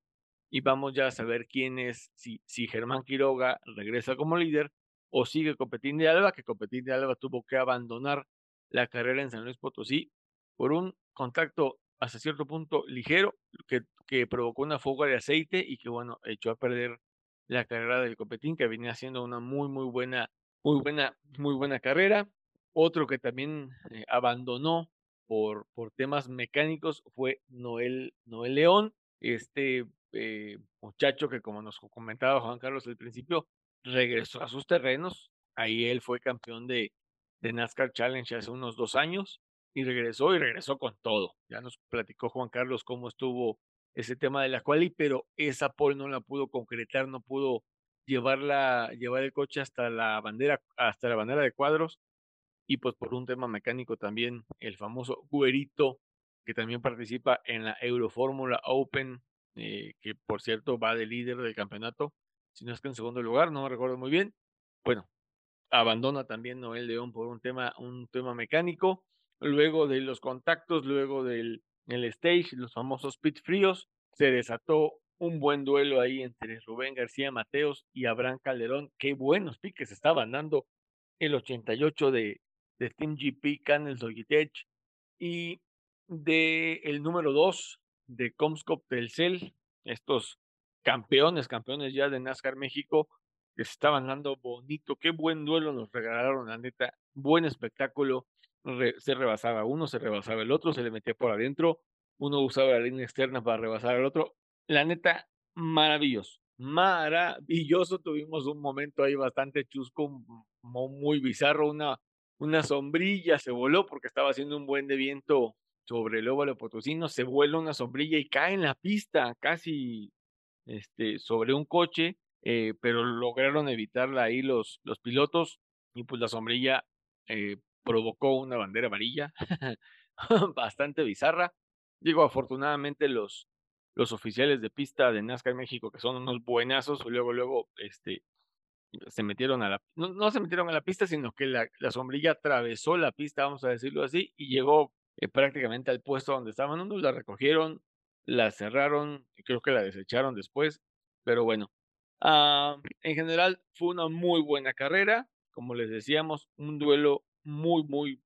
y vamos ya a saber quién es, si, si Germán Quiroga regresa como líder o sigue Copetín de Alba, que Copetín de Alba tuvo que abandonar la carrera en San Luis Potosí por un contacto hasta cierto punto ligero que, que provocó una fuga de aceite y que bueno, echó a perder la carrera del Copetín, que venía haciendo una muy, muy buena, muy buena, muy buena carrera. Otro que también eh, abandonó por, por temas mecánicos fue Noel, Noel León, este eh, muchacho que como nos comentaba Juan Carlos al principio, regresó a sus terrenos. Ahí él fue campeón de, de NASCAR Challenge hace unos dos años y regresó y regresó con todo. Ya nos platicó Juan Carlos cómo estuvo ese tema de la quali, pero esa pole no la pudo concretar, no pudo llevarla, llevar el coche hasta la bandera, hasta la bandera de cuadros. Y pues por un tema mecánico también el famoso Guerito, que también participa en la Eurofórmula Open, eh, que por cierto va de líder del campeonato, si no es que en segundo lugar, no me recuerdo muy bien. Bueno, abandona también Noel León por un tema, un tema mecánico. Luego de los contactos, luego del el stage, los famosos pit fríos, se desató un buen duelo ahí entre Rubén García Mateos y Abraham Calderón. Qué buenos piques estaban dando el 88 de, de Team GP Canels Logitech y de el número 2 de Comscope Telcel, estos campeones, campeones ya de NASCAR México, que se estaban dando bonito. Qué buen duelo nos regalaron, la neta. Buen espectáculo se rebasaba uno, se rebasaba el otro, se le metía por adentro, uno usaba la línea externa para rebasar al otro. La neta, maravilloso, maravilloso. Tuvimos un momento ahí bastante chusco, muy bizarro, una, una sombrilla se voló porque estaba haciendo un buen de viento sobre el óvalo potosino, se vuela una sombrilla y cae en la pista, casi este, sobre un coche, eh, pero lograron evitarla ahí los, los pilotos y pues la sombrilla eh, provocó una bandera amarilla bastante bizarra. Digo, afortunadamente los, los oficiales de pista de NASCAR México, que son unos buenazos, luego, luego, este, se metieron a la, no, no se metieron a la pista, sino que la, la, sombrilla atravesó la pista, vamos a decirlo así, y llegó eh, prácticamente al puesto donde estaban unos, la recogieron, la cerraron, y creo que la desecharon después, pero bueno, ah, en general fue una muy buena carrera, como les decíamos, un duelo muy, muy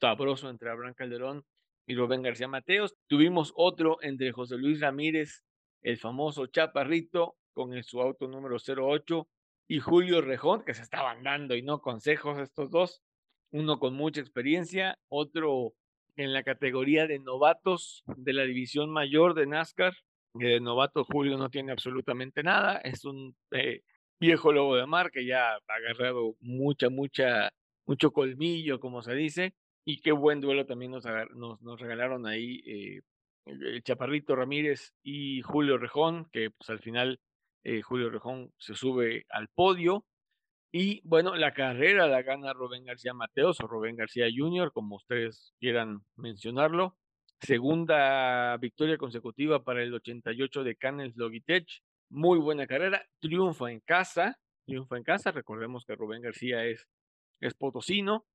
sabroso entre Abraham Calderón y Rubén García Mateos. Tuvimos otro entre José Luis Ramírez, el famoso Chaparrito, con su auto número 08, y Julio Rejón, que se estaban dando y no consejos estos dos. Uno con mucha experiencia, otro en la categoría de novatos de la división mayor de NASCAR. De novato Julio no tiene absolutamente nada, es un eh, viejo lobo de mar que ya ha agarrado mucha, mucha mucho colmillo, como se dice, y qué buen duelo también nos, nos, regalaron ahí eh, el Chaparrito Ramírez y Julio Rejón, que pues al final eh, Julio Rejón se sube al podio. Y bueno, la carrera la gana Rubén García Mateos o Rubén García Jr., como ustedes quieran mencionarlo. segunda victoria consecutiva para el 88 de Canels Logitech. Muy buena carrera, triunfa en casa, triunfa en casa. Recordemos que Rubén García es, es potosino,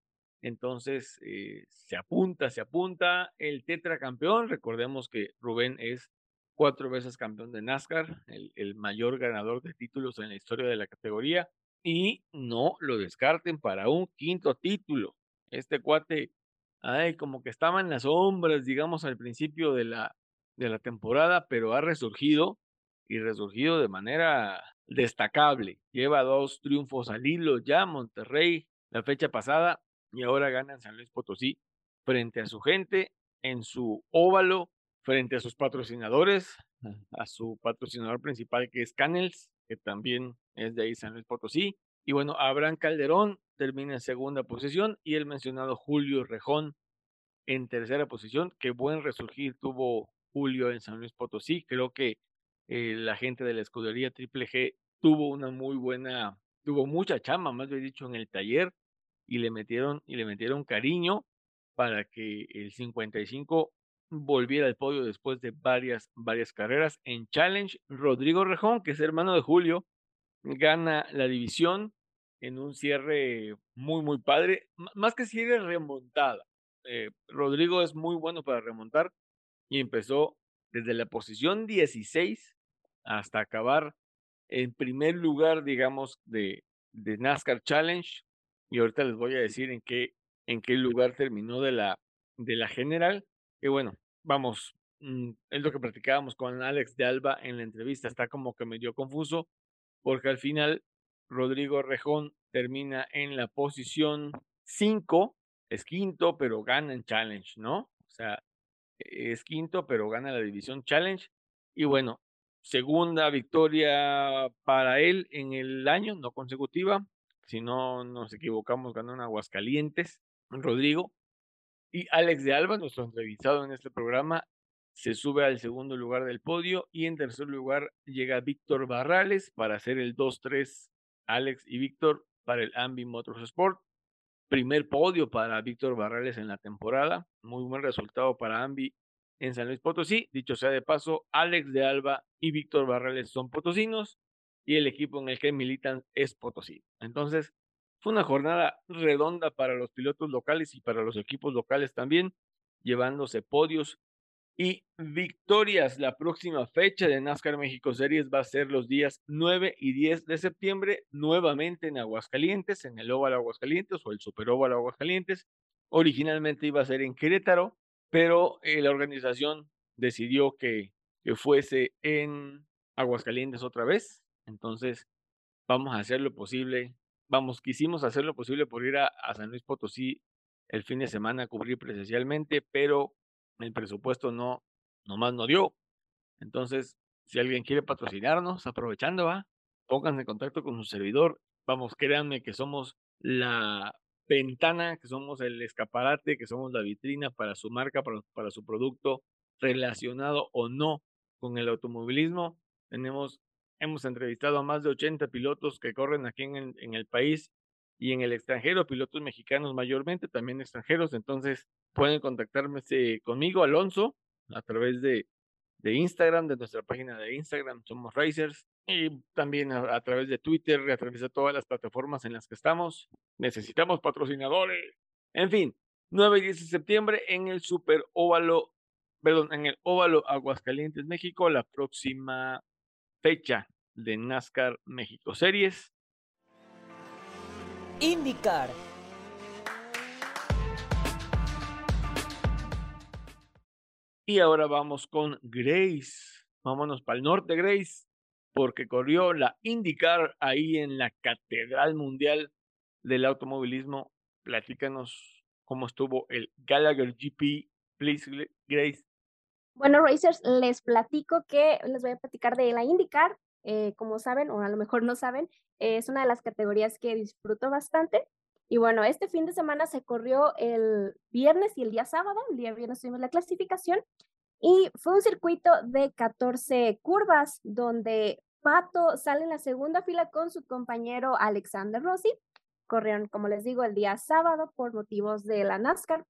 entonces eh, se apunta, se apunta el tetracampeón. Recordemos que Rubén es cuatro veces campeón de NASCAR, el, el mayor ganador de títulos en la historia de la categoría. Y no lo descarten para un quinto título. Este cuate ay, como que estaba en las sombras, digamos, al principio de la, de la temporada, pero ha resurgido y resurgido de manera destacable. Lleva dos triunfos al hilo ya, Monterrey, la fecha pasada, y ahora gana en San Luis Potosí frente a su gente, en su óvalo, frente a sus patrocinadores, a su patrocinador principal que es Canels, que también es de ahí San Luis Potosí. Y bueno, Abraham Calderón termina en segunda posición y el mencionado Julio Rejón en tercera posición. Qué buen resurgir tuvo Julio en San Luis Potosí. Creo que eh, la gente de la escudería Triple G tuvo una muy buena, tuvo mucha chamba, más bien dicho, en el taller y le metieron y le metieron cariño para que el 55 volviera al podio después de varias varias carreras en Challenge. Rodrigo Rejón, que es hermano de Julio, gana la división en un cierre muy, muy padre, más que cierre remontada. Eh, Rodrigo es muy bueno para remontar y empezó desde la posición 16 hasta acabar en primer lugar, digamos, de, de NASCAR Challenge. Y ahorita les voy a decir en qué, en qué lugar terminó de la, de la general. Y bueno, vamos, mm, es lo que practicábamos con Alex de Alba en la entrevista. Está como que medio confuso porque al final Rodrigo Rejón termina en la posición 5, es quinto, pero gana en Challenge, ¿no? O sea, es quinto, pero gana la división Challenge. Y bueno, segunda victoria para él en el año, no consecutiva. Si no nos equivocamos, ganó en Aguascalientes, Rodrigo. Y Alex de Alba, nuestro entrevistado en este programa, se sube al segundo lugar del podio y en tercer lugar llega Víctor Barrales para hacer el 2-3 Alex y Víctor para el Ambi Motorsport. Primer podio para Víctor Barrales en la temporada. Muy buen resultado para Ambi en San Luis Potosí. Dicho sea de paso, Alex de Alba y Víctor Barrales son potosinos y el equipo en el que militan es Potosí. Entonces, fue una jornada redonda para los pilotos locales y para los equipos locales también, llevándose podios y victorias. La próxima fecha de NASCAR México Series va a ser los días 9 y 10 de septiembre, nuevamente en Aguascalientes, en el Óvalo Aguascalientes o el Super Óvalo Aguascalientes. Originalmente iba a ser en Querétaro, pero eh, la organización decidió que, que fuese en Aguascalientes otra vez. Entonces, vamos a hacer lo posible. Vamos, quisimos hacer lo posible por ir a, San Luis Potosí el fin de semana a cubrir presencialmente, pero el presupuesto no, nomás no dio. Entonces, si alguien quiere patrocinarnos, aprovechando, va, pónganse en contacto con su servidor. Vamos, créanme que somos la ventana, que somos el escaparate, que somos la vitrina para su marca, para, para su producto, relacionado o no con el automovilismo. Tenemos, hemos entrevistado a más de 80 pilotos que corren aquí en el, país y en el extranjero, pilotos mexicanos mayormente, también extranjeros. Entonces, pueden contactarme conmigo, Alonso, a través de, Instagram, de nuestra página de Instagram, Somos Racers, y también a, través de Twitter, a través de todas las plataformas en las que estamos. Necesitamos patrocinadores. En fin, 9 y 10 de septiembre en el Super Óvalo, perdón, en el Óvalo Aguascalientes, México, la próxima fecha de NASCAR México Series. IndyCar Y ahora vamos con Grace. Vámonos para el norte, Grace, porque corrió la IndyCar ahí en la Catedral Mundial del Automovilismo. Platícanos cómo estuvo el Gallagher GP, please, Grace. Bueno, Racers, les platico que les voy a platicar de la IndyCar. Eh, como saben, o a lo mejor no saben, es una de las categorías que disfruto bastante. Y bueno, este fin de semana se corrió el viernes y el día sábado. El día viernes tuvimos la clasificación y fue un circuito de 14 curvas donde Pato sale en la segunda fila con su compañero Alexander Rossi. Corrieron, como les digo, el día sábado por motivos de la NASCAR.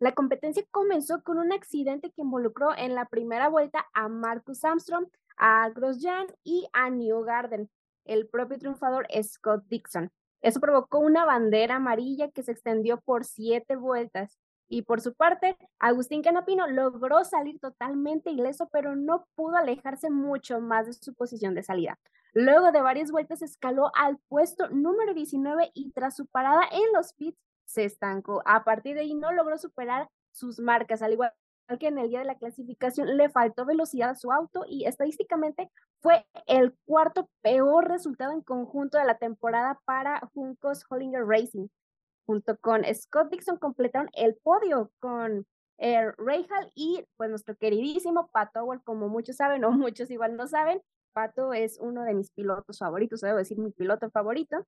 La competencia comenzó con un accidente que involucró en la primera vuelta a Marcus Armstrong, a Grosjean y a Newgarden, el propio triunfador Scott Dixon. Eso provocó una bandera amarilla que se extendió por siete vueltas. Y por su parte, Agustín Canapino logró salir totalmente ileso, pero no pudo alejarse mucho más de su posición de salida. Luego de varias vueltas escaló al puesto número 19 y tras su parada en los pits se estancó. A partir de ahí no logró superar sus marcas, al igual que en el día de la clasificación le faltó velocidad a su auto y estadísticamente fue el cuarto peor resultado en conjunto de la temporada para Juncos Hollinger Racing. Junto con Scott Dixon completaron el podio con eh, Rahal y pues nuestro queridísimo Pato Howard, como muchos saben o muchos igual no saben, Pato es uno de mis pilotos favoritos, debo decir mi piloto favorito.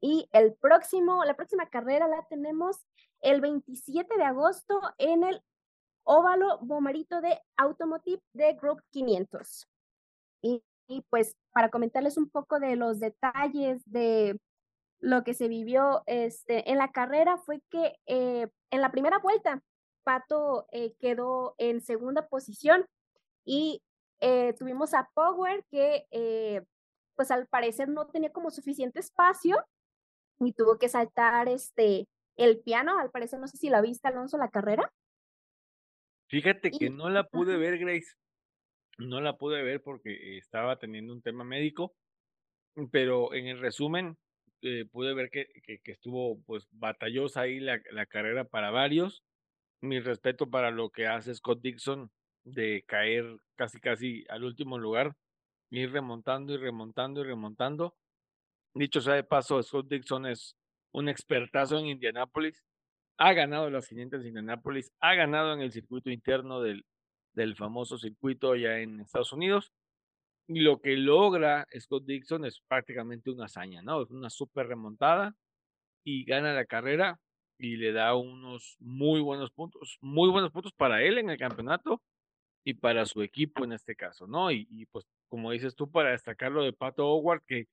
Y el próximo, la próxima carrera la tenemos el 27 de agosto en el óvalo bomarito de Automotive de Group 500. Y, pues para comentarles un poco de los detalles de lo que se vivió este, en la carrera fue que eh, en la primera vuelta Pato eh, quedó en segunda posición y eh, tuvimos a Power que pues al parecer no tenía como suficiente espacio y tuvo que saltar este el piano, al parecer no sé si la viste Alonso la carrera. Fíjate que no la pude ver, Grace. No la pude ver porque estaba teniendo un tema médico, pero en el resumen eh, pude ver que, que, estuvo pues batallosa ahí la, la carrera para varios. Mi respeto para lo que hace Scott Dixon de caer casi casi al último lugar, ir remontando y remontando y remontando. Dicho sea de paso, Scott Dixon es un expertazo en Indianápolis ha ganado las 500 de Indianapolis, ha ganado en el circuito interno del, del famoso circuito allá en Estados Unidos. Y lo que logra Scott Dixon es prácticamente una hazaña, ¿no? Es una súper remontada y gana la carrera y le da unos muy buenos puntos, muy buenos puntos para él en el campeonato y para su equipo en este caso, ¿no? Y, y pues como dices tú, para destacarlo de Pato Howard, que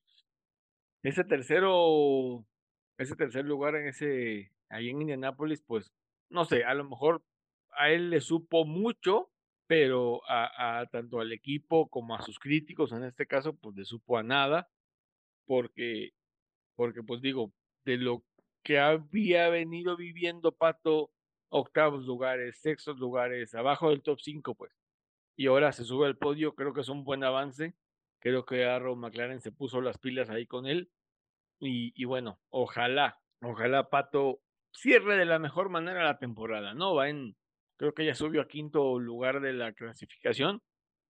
ese tercero, ese tercer lugar en ese ahí en Indianápolis, pues, no sé, a lo mejor a él le supo mucho, pero a, tanto al equipo como a sus críticos, en este caso, pues le supo a nada, porque, porque pues digo, de lo que había venido viviendo Pato, octavos lugares, sextos lugares, abajo del top 5, pues, y ahora se sube al podio, creo que es un buen avance, creo que Arrow McLaren se puso las pilas ahí con él, y, y bueno, ojalá, ojalá Pato cierre de la mejor manera la temporada, ¿no? Va en, creo que ya subió a quinto lugar de la clasificación.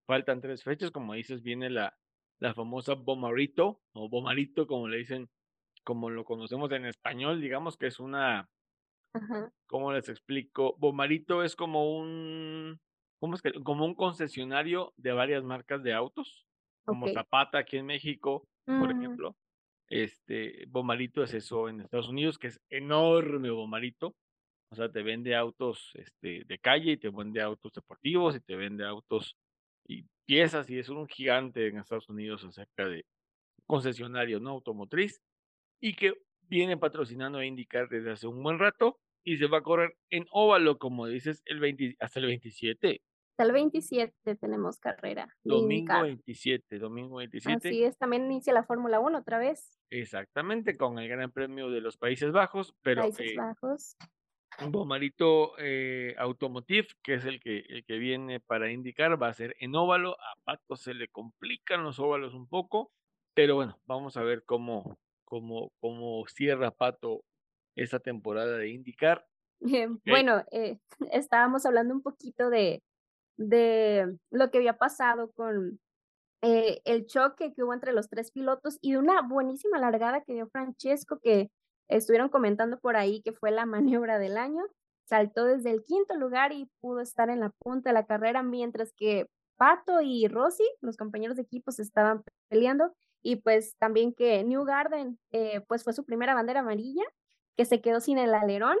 Faltan tres fechas, como dices, viene la, la famosa Bomarito, o Bomarito, como le dicen, como lo conocemos en español, digamos que es una, ¿cómo les explico? Bomarito es como un, ¿cómo es que? Como un concesionario de varias marcas de autos, como Zapata aquí en México, por mm. ejemplo. Este, Bomarito es eso en Estados Unidos, que es enorme Bomarito. O sea, te vende autos este, de calle y te vende autos deportivos y te vende autos y piezas y es un gigante en Estados Unidos acerca de concesionario no automotriz y que viene patrocinando a indicar desde hace un buen rato y se va a correr en óvalo, como dices, el 20, hasta el 27. Hasta el 27 tenemos carrera. Domingo 27, domingo 27. Así es, también inicia la Fórmula 1 otra vez. Exactamente, con el Gran Premio de los Países Bajos, pero Países eh, Bajos. Bomarito eh, Automotive, que es el que, el que viene para indicar, va a ser en óvalo. A Pato se le complican los óvalos un poco, pero bueno, vamos a ver cómo, cómo, cómo cierra Pato esta temporada de indicar. Bueno, eh, estábamos hablando un poquito de, de lo que había pasado con eh, el choque que hubo entre los tres pilotos y una buenísima largada que dio Francesco que estuvieron comentando por ahí que fue la maniobra del año. Saltó desde el quinto lugar y pudo estar en la punta de la carrera mientras que Pato y Rossi, los compañeros de equipo, se estaban peleando y pues también que New Garden eh, pues fue su primera bandera amarilla que se quedó sin el alerón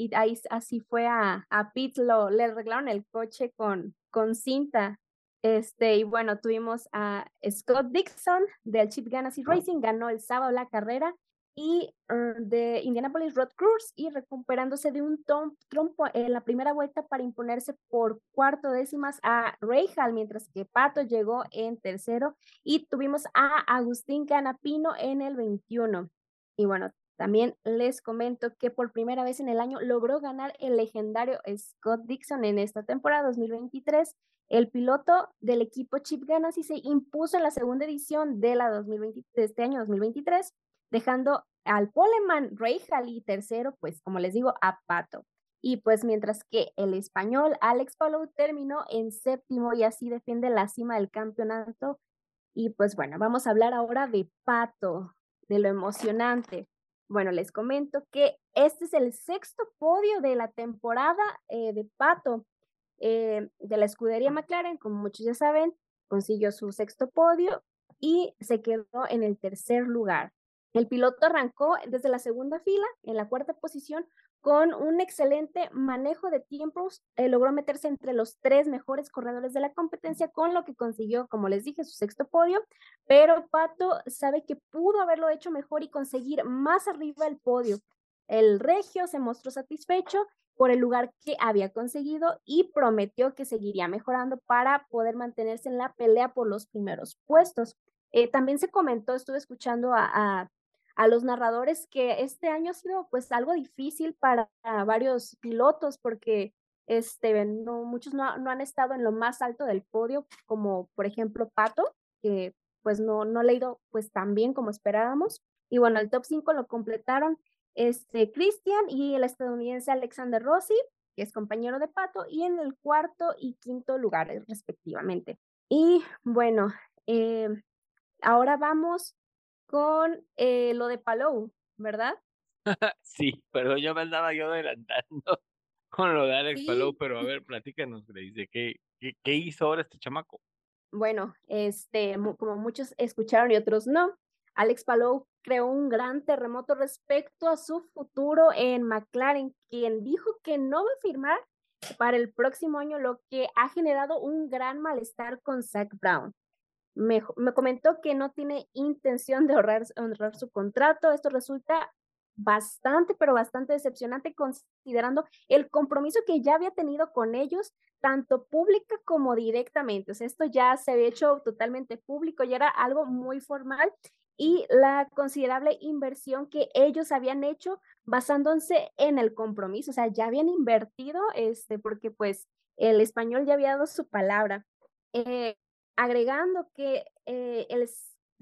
y ahí así fue a, a Pete, lo, le arreglaron el coche con, con cinta. Este, y bueno, tuvimos a Scott Dixon del Chip Ganassi Racing, ganó el sábado la carrera y uh, de Indianapolis Road Cruz y recuperándose de un trompo en la primera vuelta para imponerse por cuarto décimas a Hall, mientras que Pato llegó en tercero y tuvimos a Agustín Canapino en el 21. Y bueno, también les comento que por primera vez en el año logró ganar el legendario Scott Dixon en esta temporada 2023. El piloto del equipo Chip Ganassi se impuso en la segunda edición de, la 2020, de este año 2023 dejando al poleman Ray y tercero, pues como les digo, a Pato. Y pues mientras que el español Alex Palou terminó en séptimo y así defiende la cima del campeonato. Y pues bueno, vamos a hablar ahora de Pato, de lo emocionante. Bueno, les comento que este es el sexto podio de la temporada eh, de Pato eh, de la escudería McLaren, como muchos ya saben, consiguió su sexto podio y se quedó en el tercer lugar. El piloto arrancó desde la segunda fila, en la cuarta posición, con un excelente manejo de tiempos. Eh, logró meterse entre los tres mejores corredores de la competencia, con lo que consiguió, como les dije, su sexto podio. Pero Pato sabe que pudo haberlo hecho mejor y conseguir más arriba el podio. El regio se mostró satisfecho por el lugar que había conseguido y prometió que seguiría mejorando para poder mantenerse en la pelea por los primeros puestos. Eh, también se comentó, estuve escuchando a a los narradores que este año ha sido pues algo difícil para varios pilotos porque este, no, muchos no, han estado en lo más alto del podio, como por ejemplo Pato, que pues no, no ha ido pues tan bien como esperábamos. Y bueno, el top 5 lo completaron este, Christian y el estadounidense Alexander Rossi, que es compañero de Pato, y en el cuarto y quinto lugar respectivamente. Y bueno, eh, ahora vamos con eh, lo de Palou, ¿verdad? sí, pero yo me andaba yo adelantando con lo de Alex Palou, pero a ver, platícanos, Grace, qué, qué, qué hizo ahora este chamaco? Bueno, este, como muchos escucharon y otros no, Alex Palou creó un gran terremoto respecto a su futuro en McLaren, quien dijo que no va a firmar para el próximo año, lo que ha generado un gran malestar con Zach Brown. Me, comentó que no tiene intención de honrar, honrar su contrato. Esto resulta bastante, pero bastante decepcionante considerando el compromiso que ya había tenido con ellos, tanto pública como directamente. O sea, esto ya se había hecho totalmente público, ya era algo muy formal y la considerable inversión que ellos habían hecho basándose en el compromiso, o sea, ya habían invertido, este, porque pues el español ya había dado su palabra. Eh, agregando que eh, el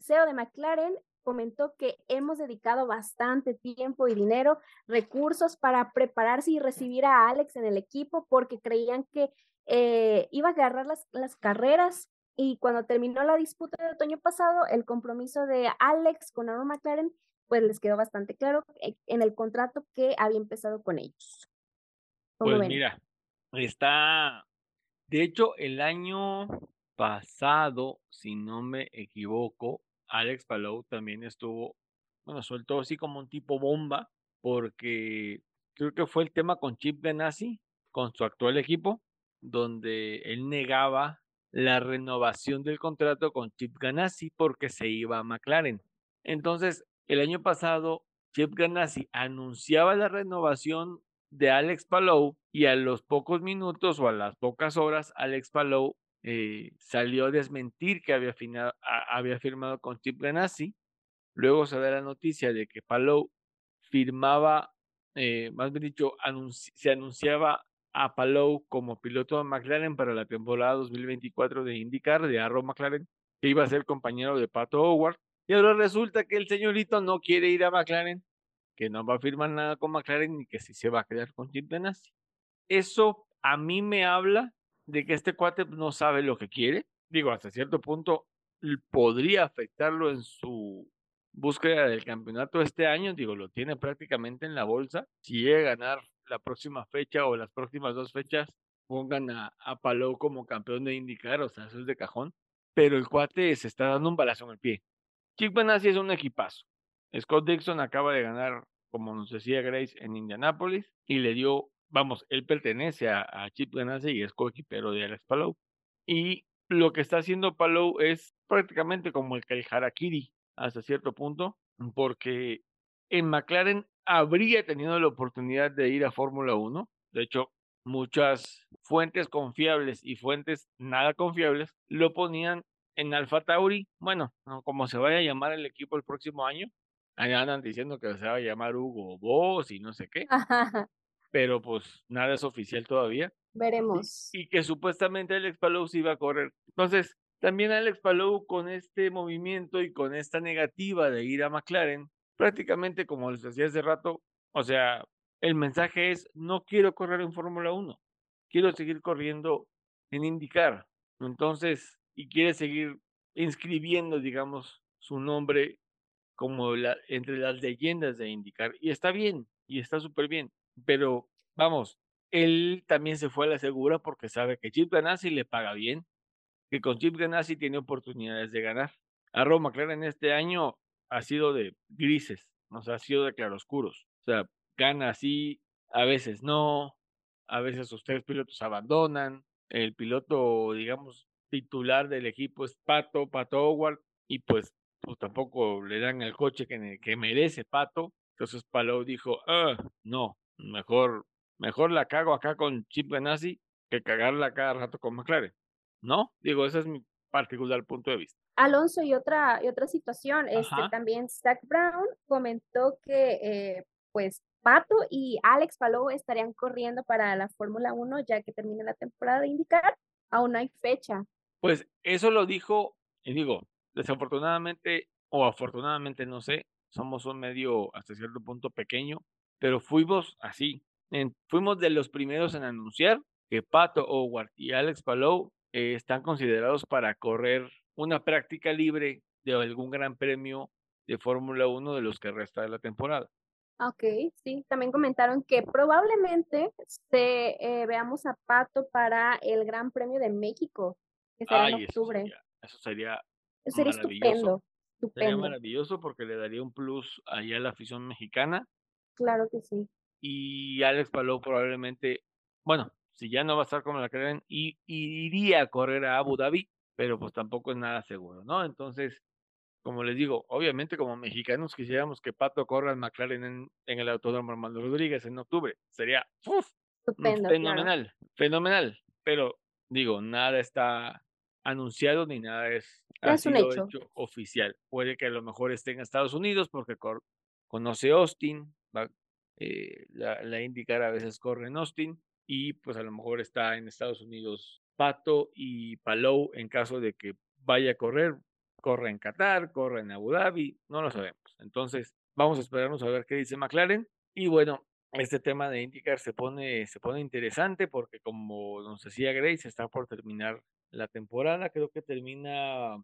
CEO de McLaren comentó que hemos dedicado bastante tiempo y dinero, recursos para prepararse y recibir a Alex en el equipo porque creían que eh, iba a agarrar las, las carreras y cuando terminó la disputa del otoño pasado, el compromiso de Alex con Aaron McLaren, pues les quedó bastante claro en el contrato que había empezado con ellos. Pues mira, está, de hecho, el año pasado, si no me equivoco, Alex Palou también estuvo, bueno, suelto así como un tipo bomba, porque creo que fue el tema con Chip Ganassi, con su actual equipo, donde él negaba la renovación del contrato con Chip Ganassi porque se iba a McLaren. Entonces, el año pasado, Chip Ganassi anunciaba la renovación de Alex Palou y a los pocos minutos o a las pocas horas, Alex Palou eh, salió a desmentir que había, había firmado con Chip Ganassi. Luego se da la noticia de que Palou firmaba, eh, más bien dicho, se anunciaba a Palou como piloto de McLaren para la temporada 2024 de IndyCar de Arrow McLaren, que iba a ser compañero de Pato Howard. Y ahora resulta que el señorito no quiere ir a McLaren, que no va a firmar nada con McLaren ni que si se va a quedar con Chip Ganassi. Eso a mí me habla de que este cuate no sabe lo que quiere. Digo, hasta cierto punto podría afectarlo en su búsqueda del campeonato este año. Digo, lo tiene prácticamente en la bolsa. Si llega a ganar la próxima fecha o las próximas dos fechas, pongan a, a como campeón de indicar, o sea, eso es de cajón. Pero el cuate se está dando un balazo en el pie. Chip Benassi es un equipazo. Scott Dixon acaba de ganar, como nos decía Grace, en Indianápolis y le dio vamos, él pertenece a, Chip Ganassi y es coequipero de Alex Palou. Y lo que está haciendo Palou es prácticamente como el, el harakiri hasta cierto punto, porque en McLaren habría tenido la oportunidad de ir a Fórmula 1. De hecho, muchas fuentes confiables y fuentes nada confiables lo ponían en Alfa Tauri. Bueno, como se vaya a llamar el equipo el próximo año. Ahí andan diciendo que se va a llamar Hugo Boss y no sé qué. Pero pues nada es oficial todavía. Veremos. Y, que supuestamente Alex Palou se iba a correr. Entonces, también Alex Palou con este movimiento y con esta negativa de ir a McLaren, prácticamente como les decía hace rato, o sea, el mensaje es, no quiero correr en Fórmula 1, quiero seguir corriendo en IndyCar. Entonces, y quiere seguir inscribiendo, digamos, su nombre como la, entre las leyendas de IndyCar. Y está bien, y está súper bien. Pero, vamos, él también se fue a la segura porque sabe que Chip Ganassi le paga bien, que con Chip Ganassi tiene oportunidades de ganar. A Roma McLaren este año ha sido de grises, o sea, ha sido de claroscuros. O sea, gana así, a veces no, a veces los tres pilotos abandonan. El piloto, digamos, titular del equipo es Pato, Pato Howard, y pues, pues tampoco le dan el coche que, que merece Pato. Entonces Palou dijo, ah, no, mejor Mejor la cago acá con Chip Ganassi que cagarla cada rato con McLaren. ¿No? Digo, ese es mi particular punto de vista. Alonso, y otra, y otra situación, este, también Zach Brown comentó que eh, pues Pato y Alex Palou estarían corriendo para la Fórmula 1 ya que termina la temporada de indicar, aún no hay fecha. Pues eso lo dijo, y digo, desafortunadamente o afortunadamente, no sé, somos un medio hasta cierto punto pequeño, pero fuimos así, fuimos de los primeros en anunciar que Pato Howard y Alex Palou eh, están considerados para correr una práctica libre de algún gran premio de Fórmula 1 de los que resta de la temporada. Ok, sí, también comentaron que probablemente se, eh, veamos a Pato para el Gran Premio de México, que será en octubre. Eso sería, eso sería, estupendo, estupendo. Sería maravilloso porque le daría un plus allá a la afición mexicana. Claro que sí y Alex Palou probablemente, bueno, si ya no va a estar con la creen, y, iría a correr a Abu Dhabi, pero pues tampoco es nada seguro, ¿no? Entonces, como les digo, obviamente como mexicanos quisiéramos que Pato corra en McLaren en, el Autódromo Armando Rodríguez en octubre. Sería fenomenal, fenomenal. Pero digo, nada está anunciado ni nada es, un hecho. oficial. Puede que a lo mejor esté en Estados Unidos porque conoce Austin, va, eh, la, la IndyCar a veces corre en Austin y pues a lo mejor está en Estados Unidos Pato y Palou en caso de que vaya a correr, corre en Qatar, corre en Abu Dhabi, no lo sabemos. Entonces vamos a esperarnos a ver qué dice McLaren y bueno, este tema de IndyCar se pone, se pone interesante porque como nos decía Grace, está por terminar la temporada, creo que termina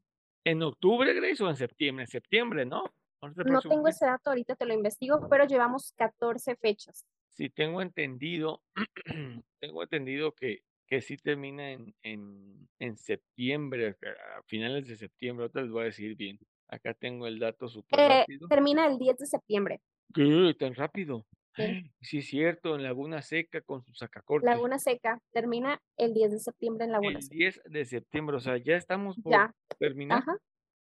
en octubre, Grace, o en septiembre, en septiembre, ¿no? No tengo ese dato, ahorita te lo investigo, pero llevamos 14 fechas. Sí, tengo entendido, tengo entendido que, que sí termina en, en, en septiembre, a finales de septiembre, ahorita les voy a decir bien. Acá tengo el dato súper eh, rápido. Termina el 10 de septiembre. ¿Qué? ¿Tan rápido? Sí. es cierto, en Laguna Seca con su sacacortes. Laguna Seca termina el 10 de septiembre en Laguna Seca. El 10 de septiembre, o sea, ya estamos por terminar. Ajá.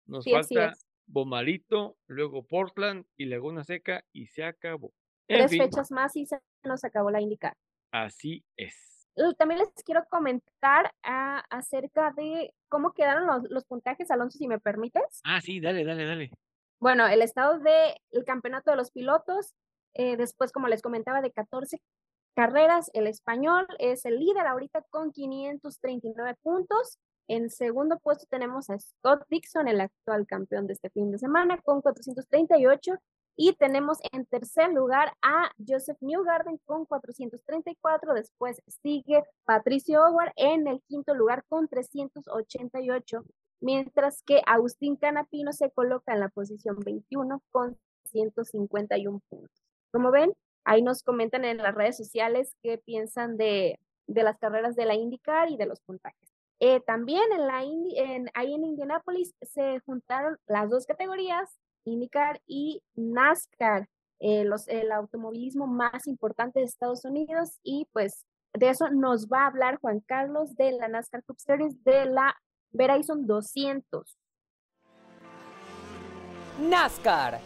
Nos falta Bomarito, luego Portland y Laguna Seca y se acabó. Tres fechas más y se nos acabó la indicar. Así es. También les quiero comentar ah, acerca de cómo quedaron los, los, puntajes, Alonso, si me permites. Ah, sí, dale, dale, dale. Bueno, el estado del campeonato de los pilotos, eh, después, como les comentaba, de 14 carreras, el español es el líder ahorita con 539 puntos. En segundo puesto tenemos a Scott Dixon, el actual campeón de este fin de semana, con 438. Y tenemos en tercer lugar a Joseph Newgarden con 434. Después sigue Patricio Howard en el quinto lugar con 388. Mientras que Agustín Canapino se coloca en la posición 21 con 151 puntos. Como ven, ahí nos comentan en las redes sociales qué piensan de, de las carreras de la IndyCar y de los puntajes. Eh, también en la en, ahí en Indianapolis se juntaron las dos categorías, IndyCar y NASCAR, eh, los, el automovilismo más importante de Estados Unidos y pues de eso nos va a hablar Juan Carlos de la NASCAR Cup Series de la Verizon 200. NASCAR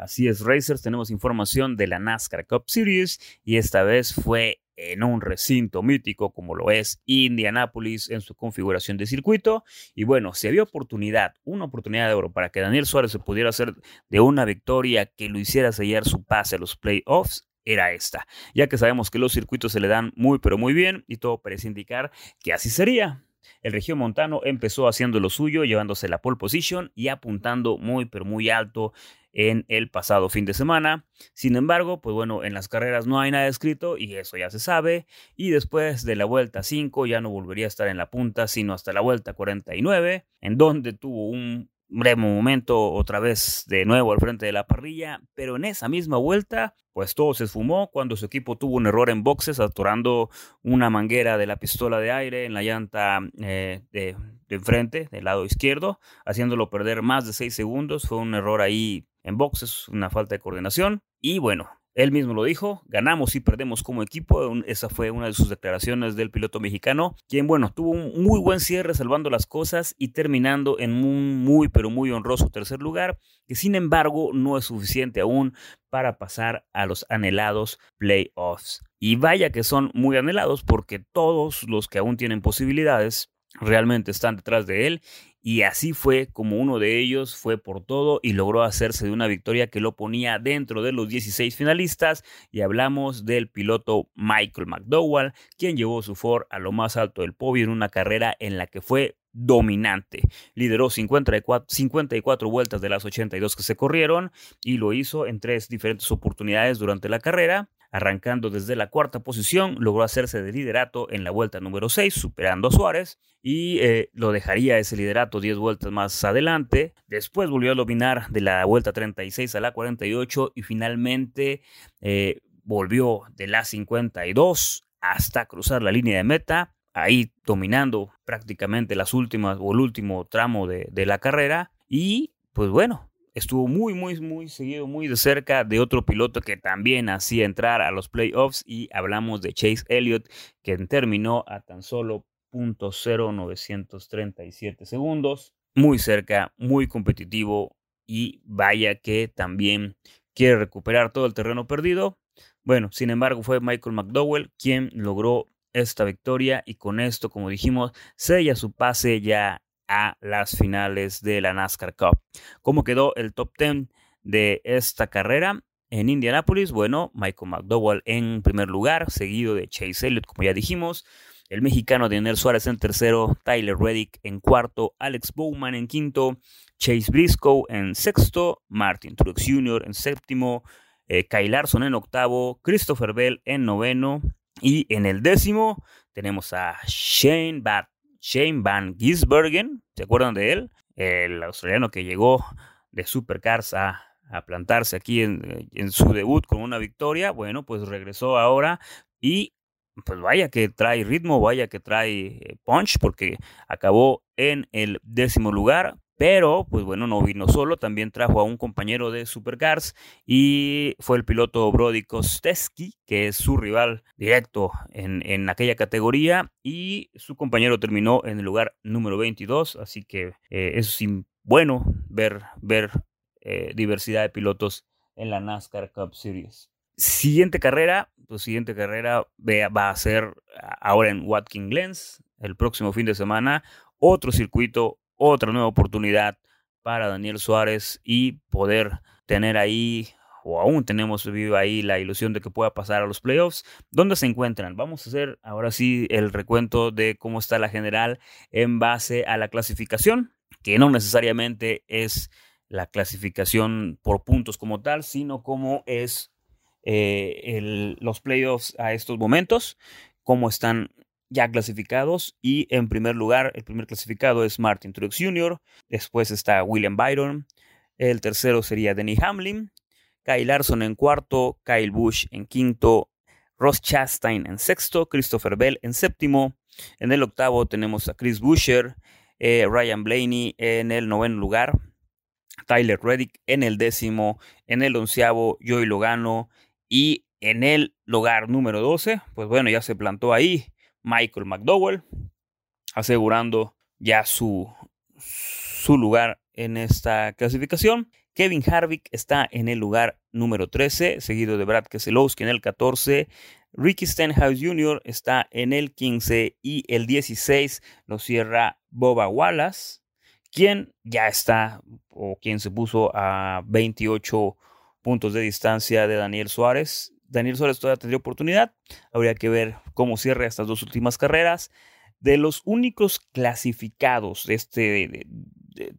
Así es, Racers, tenemos información de la NASCAR Cup Series y esta vez fue en un recinto mítico como lo es Indianapolis en su configuración de circuito. Y bueno, si había oportunidad, una oportunidad de oro para que Daniel Suárez se pudiera hacer de una victoria que lo hiciera sellar su pase a los playoffs, era esta, ya que sabemos que los circuitos se le dan muy pero muy bien y todo parece indicar que así sería. El Región Montano empezó haciendo lo suyo, llevándose la pole position y apuntando muy pero muy alto en el pasado fin de semana. Sin embargo, pues bueno, en las carreras no hay nada escrito y eso ya se sabe. Y después de la vuelta 5 ya no volvería a estar en la punta, sino hasta la vuelta 49, en donde tuvo un breve momento otra vez de nuevo al frente de la parrilla, pero en esa misma vuelta, pues todo se esfumó cuando su equipo tuvo un error en boxes, atorando una manguera de la pistola de aire en la llanta eh, de, enfrente, del lado izquierdo, haciéndolo perder más de 6 segundos. Fue un error ahí en boxes, una falta de coordinación. Y bueno, él mismo lo dijo, ganamos y perdemos como equipo. Esa fue una de sus declaraciones del piloto mexicano, quien, bueno, tuvo un muy buen cierre salvando las cosas y terminando en un muy, pero muy honroso tercer lugar, que sin embargo no es suficiente aún para pasar a los anhelados playoffs. Y vaya que son muy anhelados porque todos los que aún tienen posibilidades realmente están detrás de él y así fue como uno de ellos fue por todo y logró hacerse de una victoria que lo ponía dentro de los 16 finalistas y hablamos del piloto Michael McDowell, quien llevó su Ford a lo más alto del podio en una carrera en la que fue dominante. Lideró 54, 54 vueltas de las 82 que se corrieron y lo hizo en tres diferentes oportunidades durante la carrera. Arrancando desde la cuarta posición, logró hacerse de liderato en la vuelta número 6, superando a Suárez, y eh, lo dejaría ese liderato 10 vueltas más adelante. Después volvió a dominar de la vuelta 36 a la 48 y finalmente eh, volvió de la 52 hasta cruzar la línea de meta, ahí dominando prácticamente las últimas o el último tramo de, de la carrera. Y pues bueno, estuvo muy, muy, muy seguido, muy de cerca de otro piloto que también hacía entrar a los playoffs y hablamos de Chase Elliott, quien terminó a tan solo .0937 segundos, muy cerca, muy competitivo y vaya que también quiere recuperar todo el terreno perdido. Bueno, sin embargo fue Michael McDowell quien logró esta victoria y con esto, como dijimos, sella su pase ya a las finales de la NASCAR Cup. ¿Cómo quedó el top 10 de esta carrera? En Indianapolis, bueno, Michael McDowell en primer lugar, seguido de Chase Elliott, como ya dijimos. El mexicano Daniel Suárez en tercero, Tyler Reddick en cuarto, Alex Bowman en quinto, Chase Briscoe en sexto, Martin Truex Jr. en séptimo, eh, Kyle Larson en octavo, Christopher Bell en noveno y en el décimo tenemos a Shane Bat Shane Van Gisbergen, ¿se acuerdan de él? El australiano que llegó de Supercars a, plantarse aquí en, en, su debut con una victoria. Bueno, pues regresó ahora y pues vaya que trae ritmo, vaya que trae eh, punch, porque acabó en el décimo lugar. Pero, pues bueno, no vino solo, también trajo a un compañero de Supercars y fue el piloto Brody Kostesky, que es su rival directo en, en, aquella categoría, y su compañero terminó en el lugar número 22, así que eh, es bueno ver, ver eh, diversidad de pilotos en la NASCAR Cup Series. Siguiente carrera, pues siguiente carrera va a ser ahora en Watkins Glens, el próximo fin de semana, otro circuito otra nueva oportunidad para Daniel Suárez y poder tener ahí, o aún tenemos vivo ahí la ilusión de que pueda pasar a los playoffs. ¿Dónde se encuentran? Vamos a hacer ahora sí el recuento de cómo está la general en base a la clasificación, que no necesariamente es la clasificación por puntos como tal, sino cómo es eh, los playoffs a estos momentos, cómo están ya clasificados y en primer lugar el primer clasificado es Martin Truex Jr., después está William Byron, el tercero sería Denny Hamlin, Kyle Larson en cuarto, Kyle Busch en quinto, Ross Chastain en sexto, Christopher Bell en séptimo, en el octavo tenemos a Chris Buescher, eh, Ryan Blaney en el noveno lugar, Tyler Reddick en el décimo, en el onceavo Joey Logano y en el lugar número 12, pues bueno, ya se plantó ahí Michael McDowell, asegurando ya su, su lugar en esta clasificación. Kevin Harvick está en el lugar número 13, seguido de Brad Keselowski en el 14. Ricky Stenhouse Jr. está en el 15 y el 16 lo cierra Boba Wallace, quien ya está o quien se puso a 28 puntos de distancia de Daniel Suárez. Daniel Suárez todavía tendría oportunidad. Habría que ver cómo cierra estas dos últimas carreras. De los únicos clasificados de este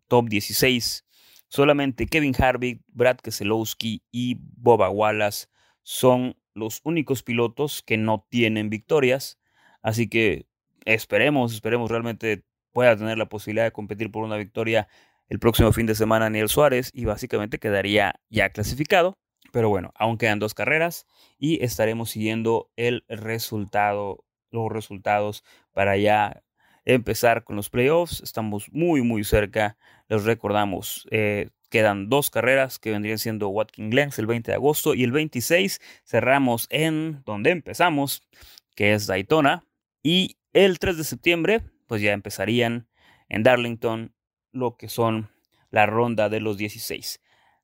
top 16, solamente Kevin Harvick, Brad Keselowski y Boba Wallace son los únicos pilotos que no tienen victorias. Así que esperemos, esperemos realmente pueda tener la posibilidad de competir por una victoria el próximo fin de semana Daniel Suárez y básicamente quedaría ya clasificado. Pero bueno, aún quedan dos carreras y estaremos siguiendo el resultado, los resultados para ya empezar con los playoffs. Estamos muy, muy cerca. Les recordamos, eh, quedan dos carreras que vendrían siendo Watkins Glen el 20 de agosto y el 26 cerramos en donde empezamos, que es Daytona. Y el 3 de septiembre, pues ya empezarían en Darlington lo que son la ronda de los 16.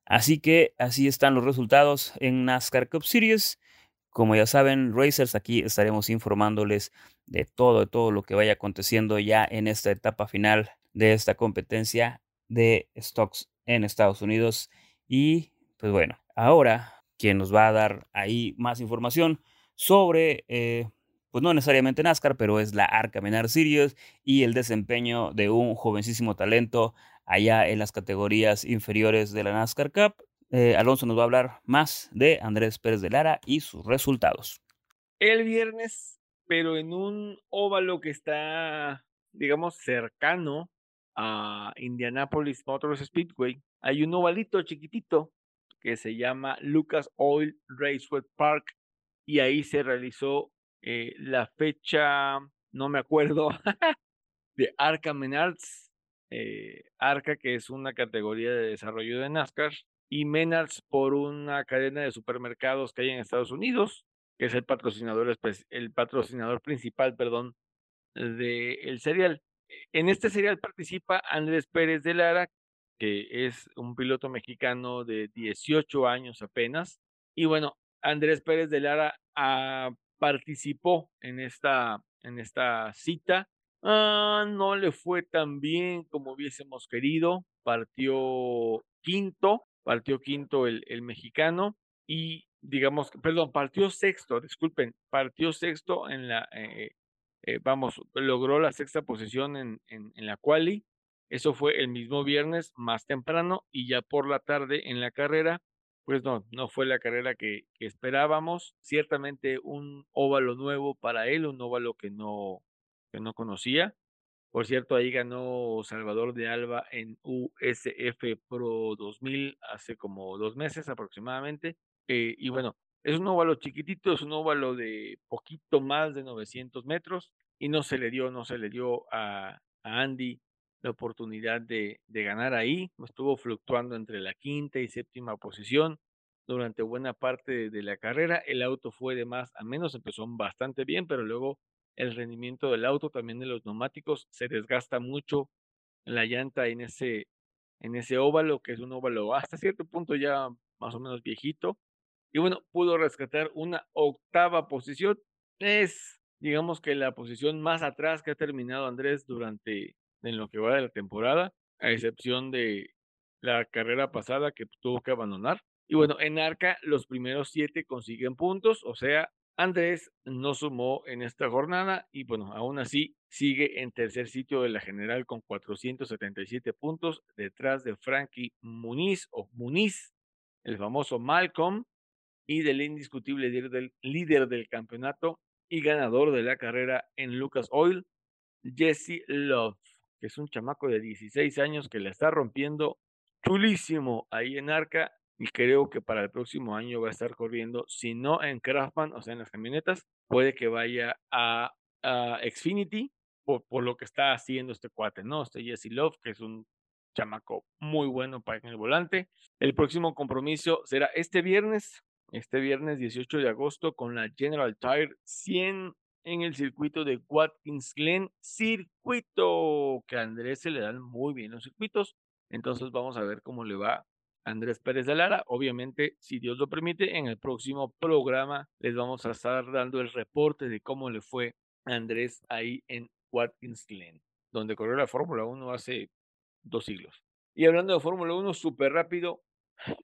Así que así están los resultados en NASCAR Cup Series. Como ya saben, Racers, aquí estaremos informándoles de todo, de todo lo que vaya aconteciendo ya en esta etapa final de esta competencia de stocks en Estados Unidos. Y pues bueno, ahora quien nos va a dar ahí más información sobre, eh, pues no necesariamente NASCAR, pero es la Arca Menar Series y el desempeño de un jovencísimo talento allá en las categorías inferiores de la NASCAR Cup. Eh, Alonso nos va a hablar más de Andrés Pérez de Lara y sus resultados. El viernes, pero en un óvalo que está, digamos, cercano a Indianapolis Motors Speedway, hay un ovalito chiquitito que se llama Lucas Oil Raceway Park y ahí se realizó eh, la fecha, no me acuerdo, de Arca Menards eh, Arca, que es una categoría de desarrollo de NASCAR, y Menards por una cadena de supermercados que hay en Estados Unidos, que es el patrocinador, el patrocinador principal, perdón, del el serial. En este serial participa Andrés Pérez de Lara, que es un piloto mexicano de 18 años apenas. Y bueno, Andrés Pérez de Lara ah, participó en esta, en esta cita Ah, no le fue tan bien como hubiésemos querido. Partió quinto, partió quinto el, el mexicano y digamos, perdón, partió sexto, disculpen, partió sexto en la, eh, eh, vamos, logró la sexta posición en, en, en la quali. Eso fue el mismo viernes más temprano y ya por la tarde en la carrera, pues no, no fue la carrera que, que esperábamos. Ciertamente un óvalo nuevo para él, un óvalo que no, que no conocía. Por cierto, ahí ganó Salvador de Alba en USF Pro 2000 hace como dos meses aproximadamente. Eh, y bueno, es un óvalo chiquitito, es un óvalo de poquito más de 900 metros y no se le dio, no se le dio a, a Andy la oportunidad de, de ganar ahí. Estuvo fluctuando entre la quinta y séptima posición durante buena parte de la carrera. El auto fue de más a menos, empezó bastante bien, pero luego el rendimiento del auto, también de los neumáticos, se desgasta mucho la llanta en ese, en ese óvalo, que es un óvalo hasta cierto punto ya más o menos viejito. Y bueno, pudo rescatar una octava posición. Es, digamos que la posición más atrás que ha terminado Andrés durante en lo que va de la temporada, a excepción de la carrera pasada que tuvo que abandonar. Y bueno, en Arca los primeros siete consiguen puntos, o sea, Andrés no sumó en esta jornada y bueno, aún así sigue en tercer sitio de la general con 477 puntos detrás de Frankie Muniz o Muniz, el famoso Malcolm y del indiscutible líder del, campeonato y ganador de la carrera en Lucas Oil, Jesse Love, que es un chamaco de 16 años que la está rompiendo chulísimo ahí en Arca y creo que para el próximo año va a estar corriendo, si no en Craftman, o sea, en las camionetas, puede que vaya a, Xfinity por, lo que está haciendo este cuate, ¿no? Este Jesse Love, que es un chamaco muy bueno para en el volante. El próximo compromiso será este viernes, este viernes 18 de agosto, con la General Tire 100 en el circuito de Watkins Glen, circuito que a Andrés se le dan muy bien los circuitos. Entonces vamos a ver cómo le va Andrés Pérez de Lara. Obviamente, si Dios lo permite, en el próximo programa les vamos a estar dando el reporte de cómo le fue Andrés ahí en Watkins Glen, donde corrió la Fórmula 1 hace dos siglos. Y hablando de Fórmula 1, súper rápido,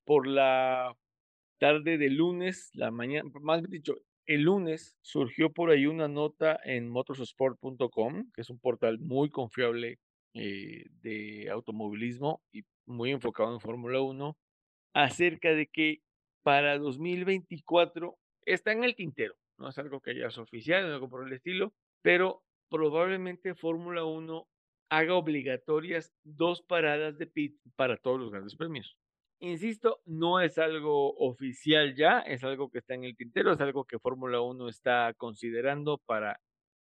por la tarde de lunes, la mañana, más dicho, el lunes surgió por ahí una nota en motorsport.com, que es un portal muy confiable eh, de automovilismo y muy enfocado en Fórmula 1, acerca de que para 2024 está en el tintero. No es algo que ya es oficial, algo por el estilo, pero probablemente Fórmula 1 haga obligatorias dos paradas de pit para todos los grandes premios. Insisto, no es algo oficial ya, es algo que está en el tintero, es algo que Fórmula 1 está considerando para,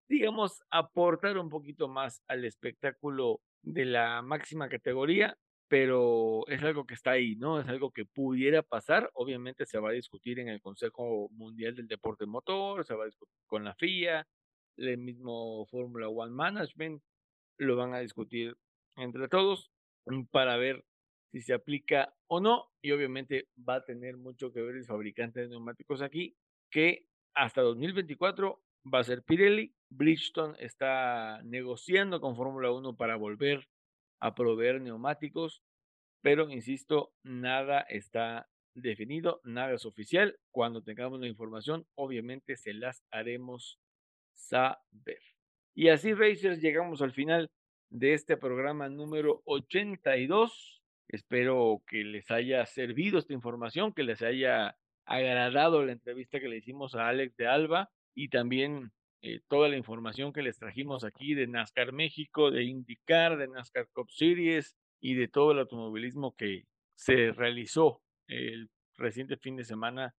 digamos, aportar un poquito más al espectáculo de la máxima categoría, pero es algo que está ahí, ¿no? Es algo que pudiera pasar. Obviamente se va a discutir en el Consejo Mundial del Deporte Motor, se va a discutir con la FIA, el mismo Fórmula One Management, lo van a discutir entre todos mm, para ver si se aplica o no. Y obviamente va a tener mucho que ver el fabricante de neumáticos aquí, que hasta 2024 va a ser Pirelli. Bridgestone está negociando con Fórmula 1 para volver a proveer neumáticos, pero insisto, nada está definido, nada es oficial. Cuando tengamos la información, obviamente se las haremos saber. Y así, Racers, llegamos al final de este programa número 82. Espero que les haya servido esta información, que les haya agradado la entrevista que le hicimos a Alex de Alba y también eh, toda la información que les trajimos aquí de NASCAR México, de IndyCar, de NASCAR Cup Series y de todo el automovilismo que se realizó el reciente fin de semana,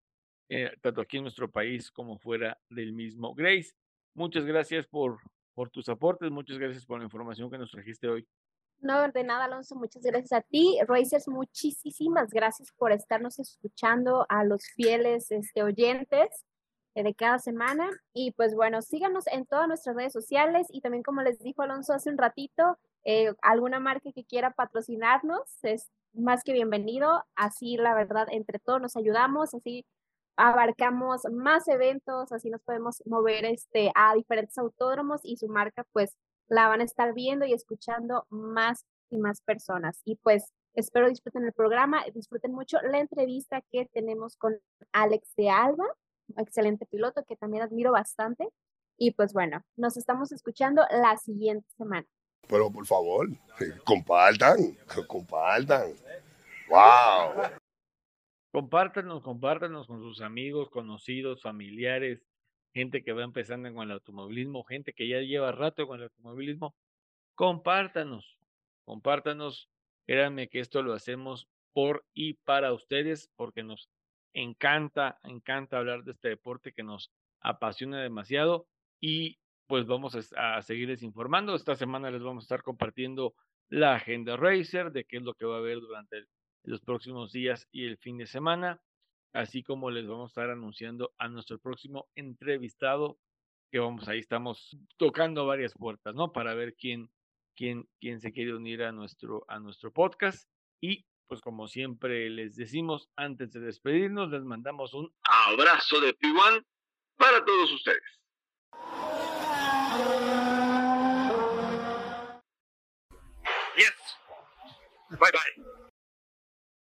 eh, tanto aquí en nuestro país como fuera del mismo. Grace, Muchas gracias por, por tus aportes, muchas gracias por la información que nos trajiste hoy. No, de nada, Alonso, muchas gracias a ti. Racers, muchísimas gracias por estarnos escuchando a los fieles este, oyentes de cada semana. Y pues bueno, síganos en todas nuestras redes sociales y también como les dijo Alonso hace un ratito, eh, alguna marca que quiera patrocinarnos es más que bienvenido. Así, la verdad, entre todos nos ayudamos, así abarcamos más eventos, así nos podemos mover este, a diferentes autódromos y su marca pues la van a estar viendo y escuchando más y más personas. Y pues espero disfruten el programa, disfruten mucho la entrevista que tenemos con Alex de Alba, excelente piloto que también admiro bastante. Y pues bueno, nos estamos escuchando la siguiente semana. Pero por favor, compartan, compartan. ¡Wow! Compártanos, compártanos con sus amigos, conocidos, familiares, gente que va empezando con el automovilismo, gente que ya lleva rato con el automovilismo. Compártanos, compártanos. Créanme que esto lo hacemos por y para ustedes porque nos encanta, encanta hablar de este deporte que nos apasiona demasiado y pues vamos a, seguirles informando. Esta semana les vamos a estar compartiendo la agenda Racer, de qué es lo que va a haber durante los próximos días y el fin de semana, así como les vamos a estar anunciando a nuestro próximo entrevistado, que vamos, ahí estamos tocando varias puertas, ¿no? Para ver quién, quién, quién se quiere unir a nuestro, a nuestro podcast. Y pues como siempre les decimos, antes de despedirnos, les mandamos un abrazo de P1 para todos ustedes. Yes. Bye bye.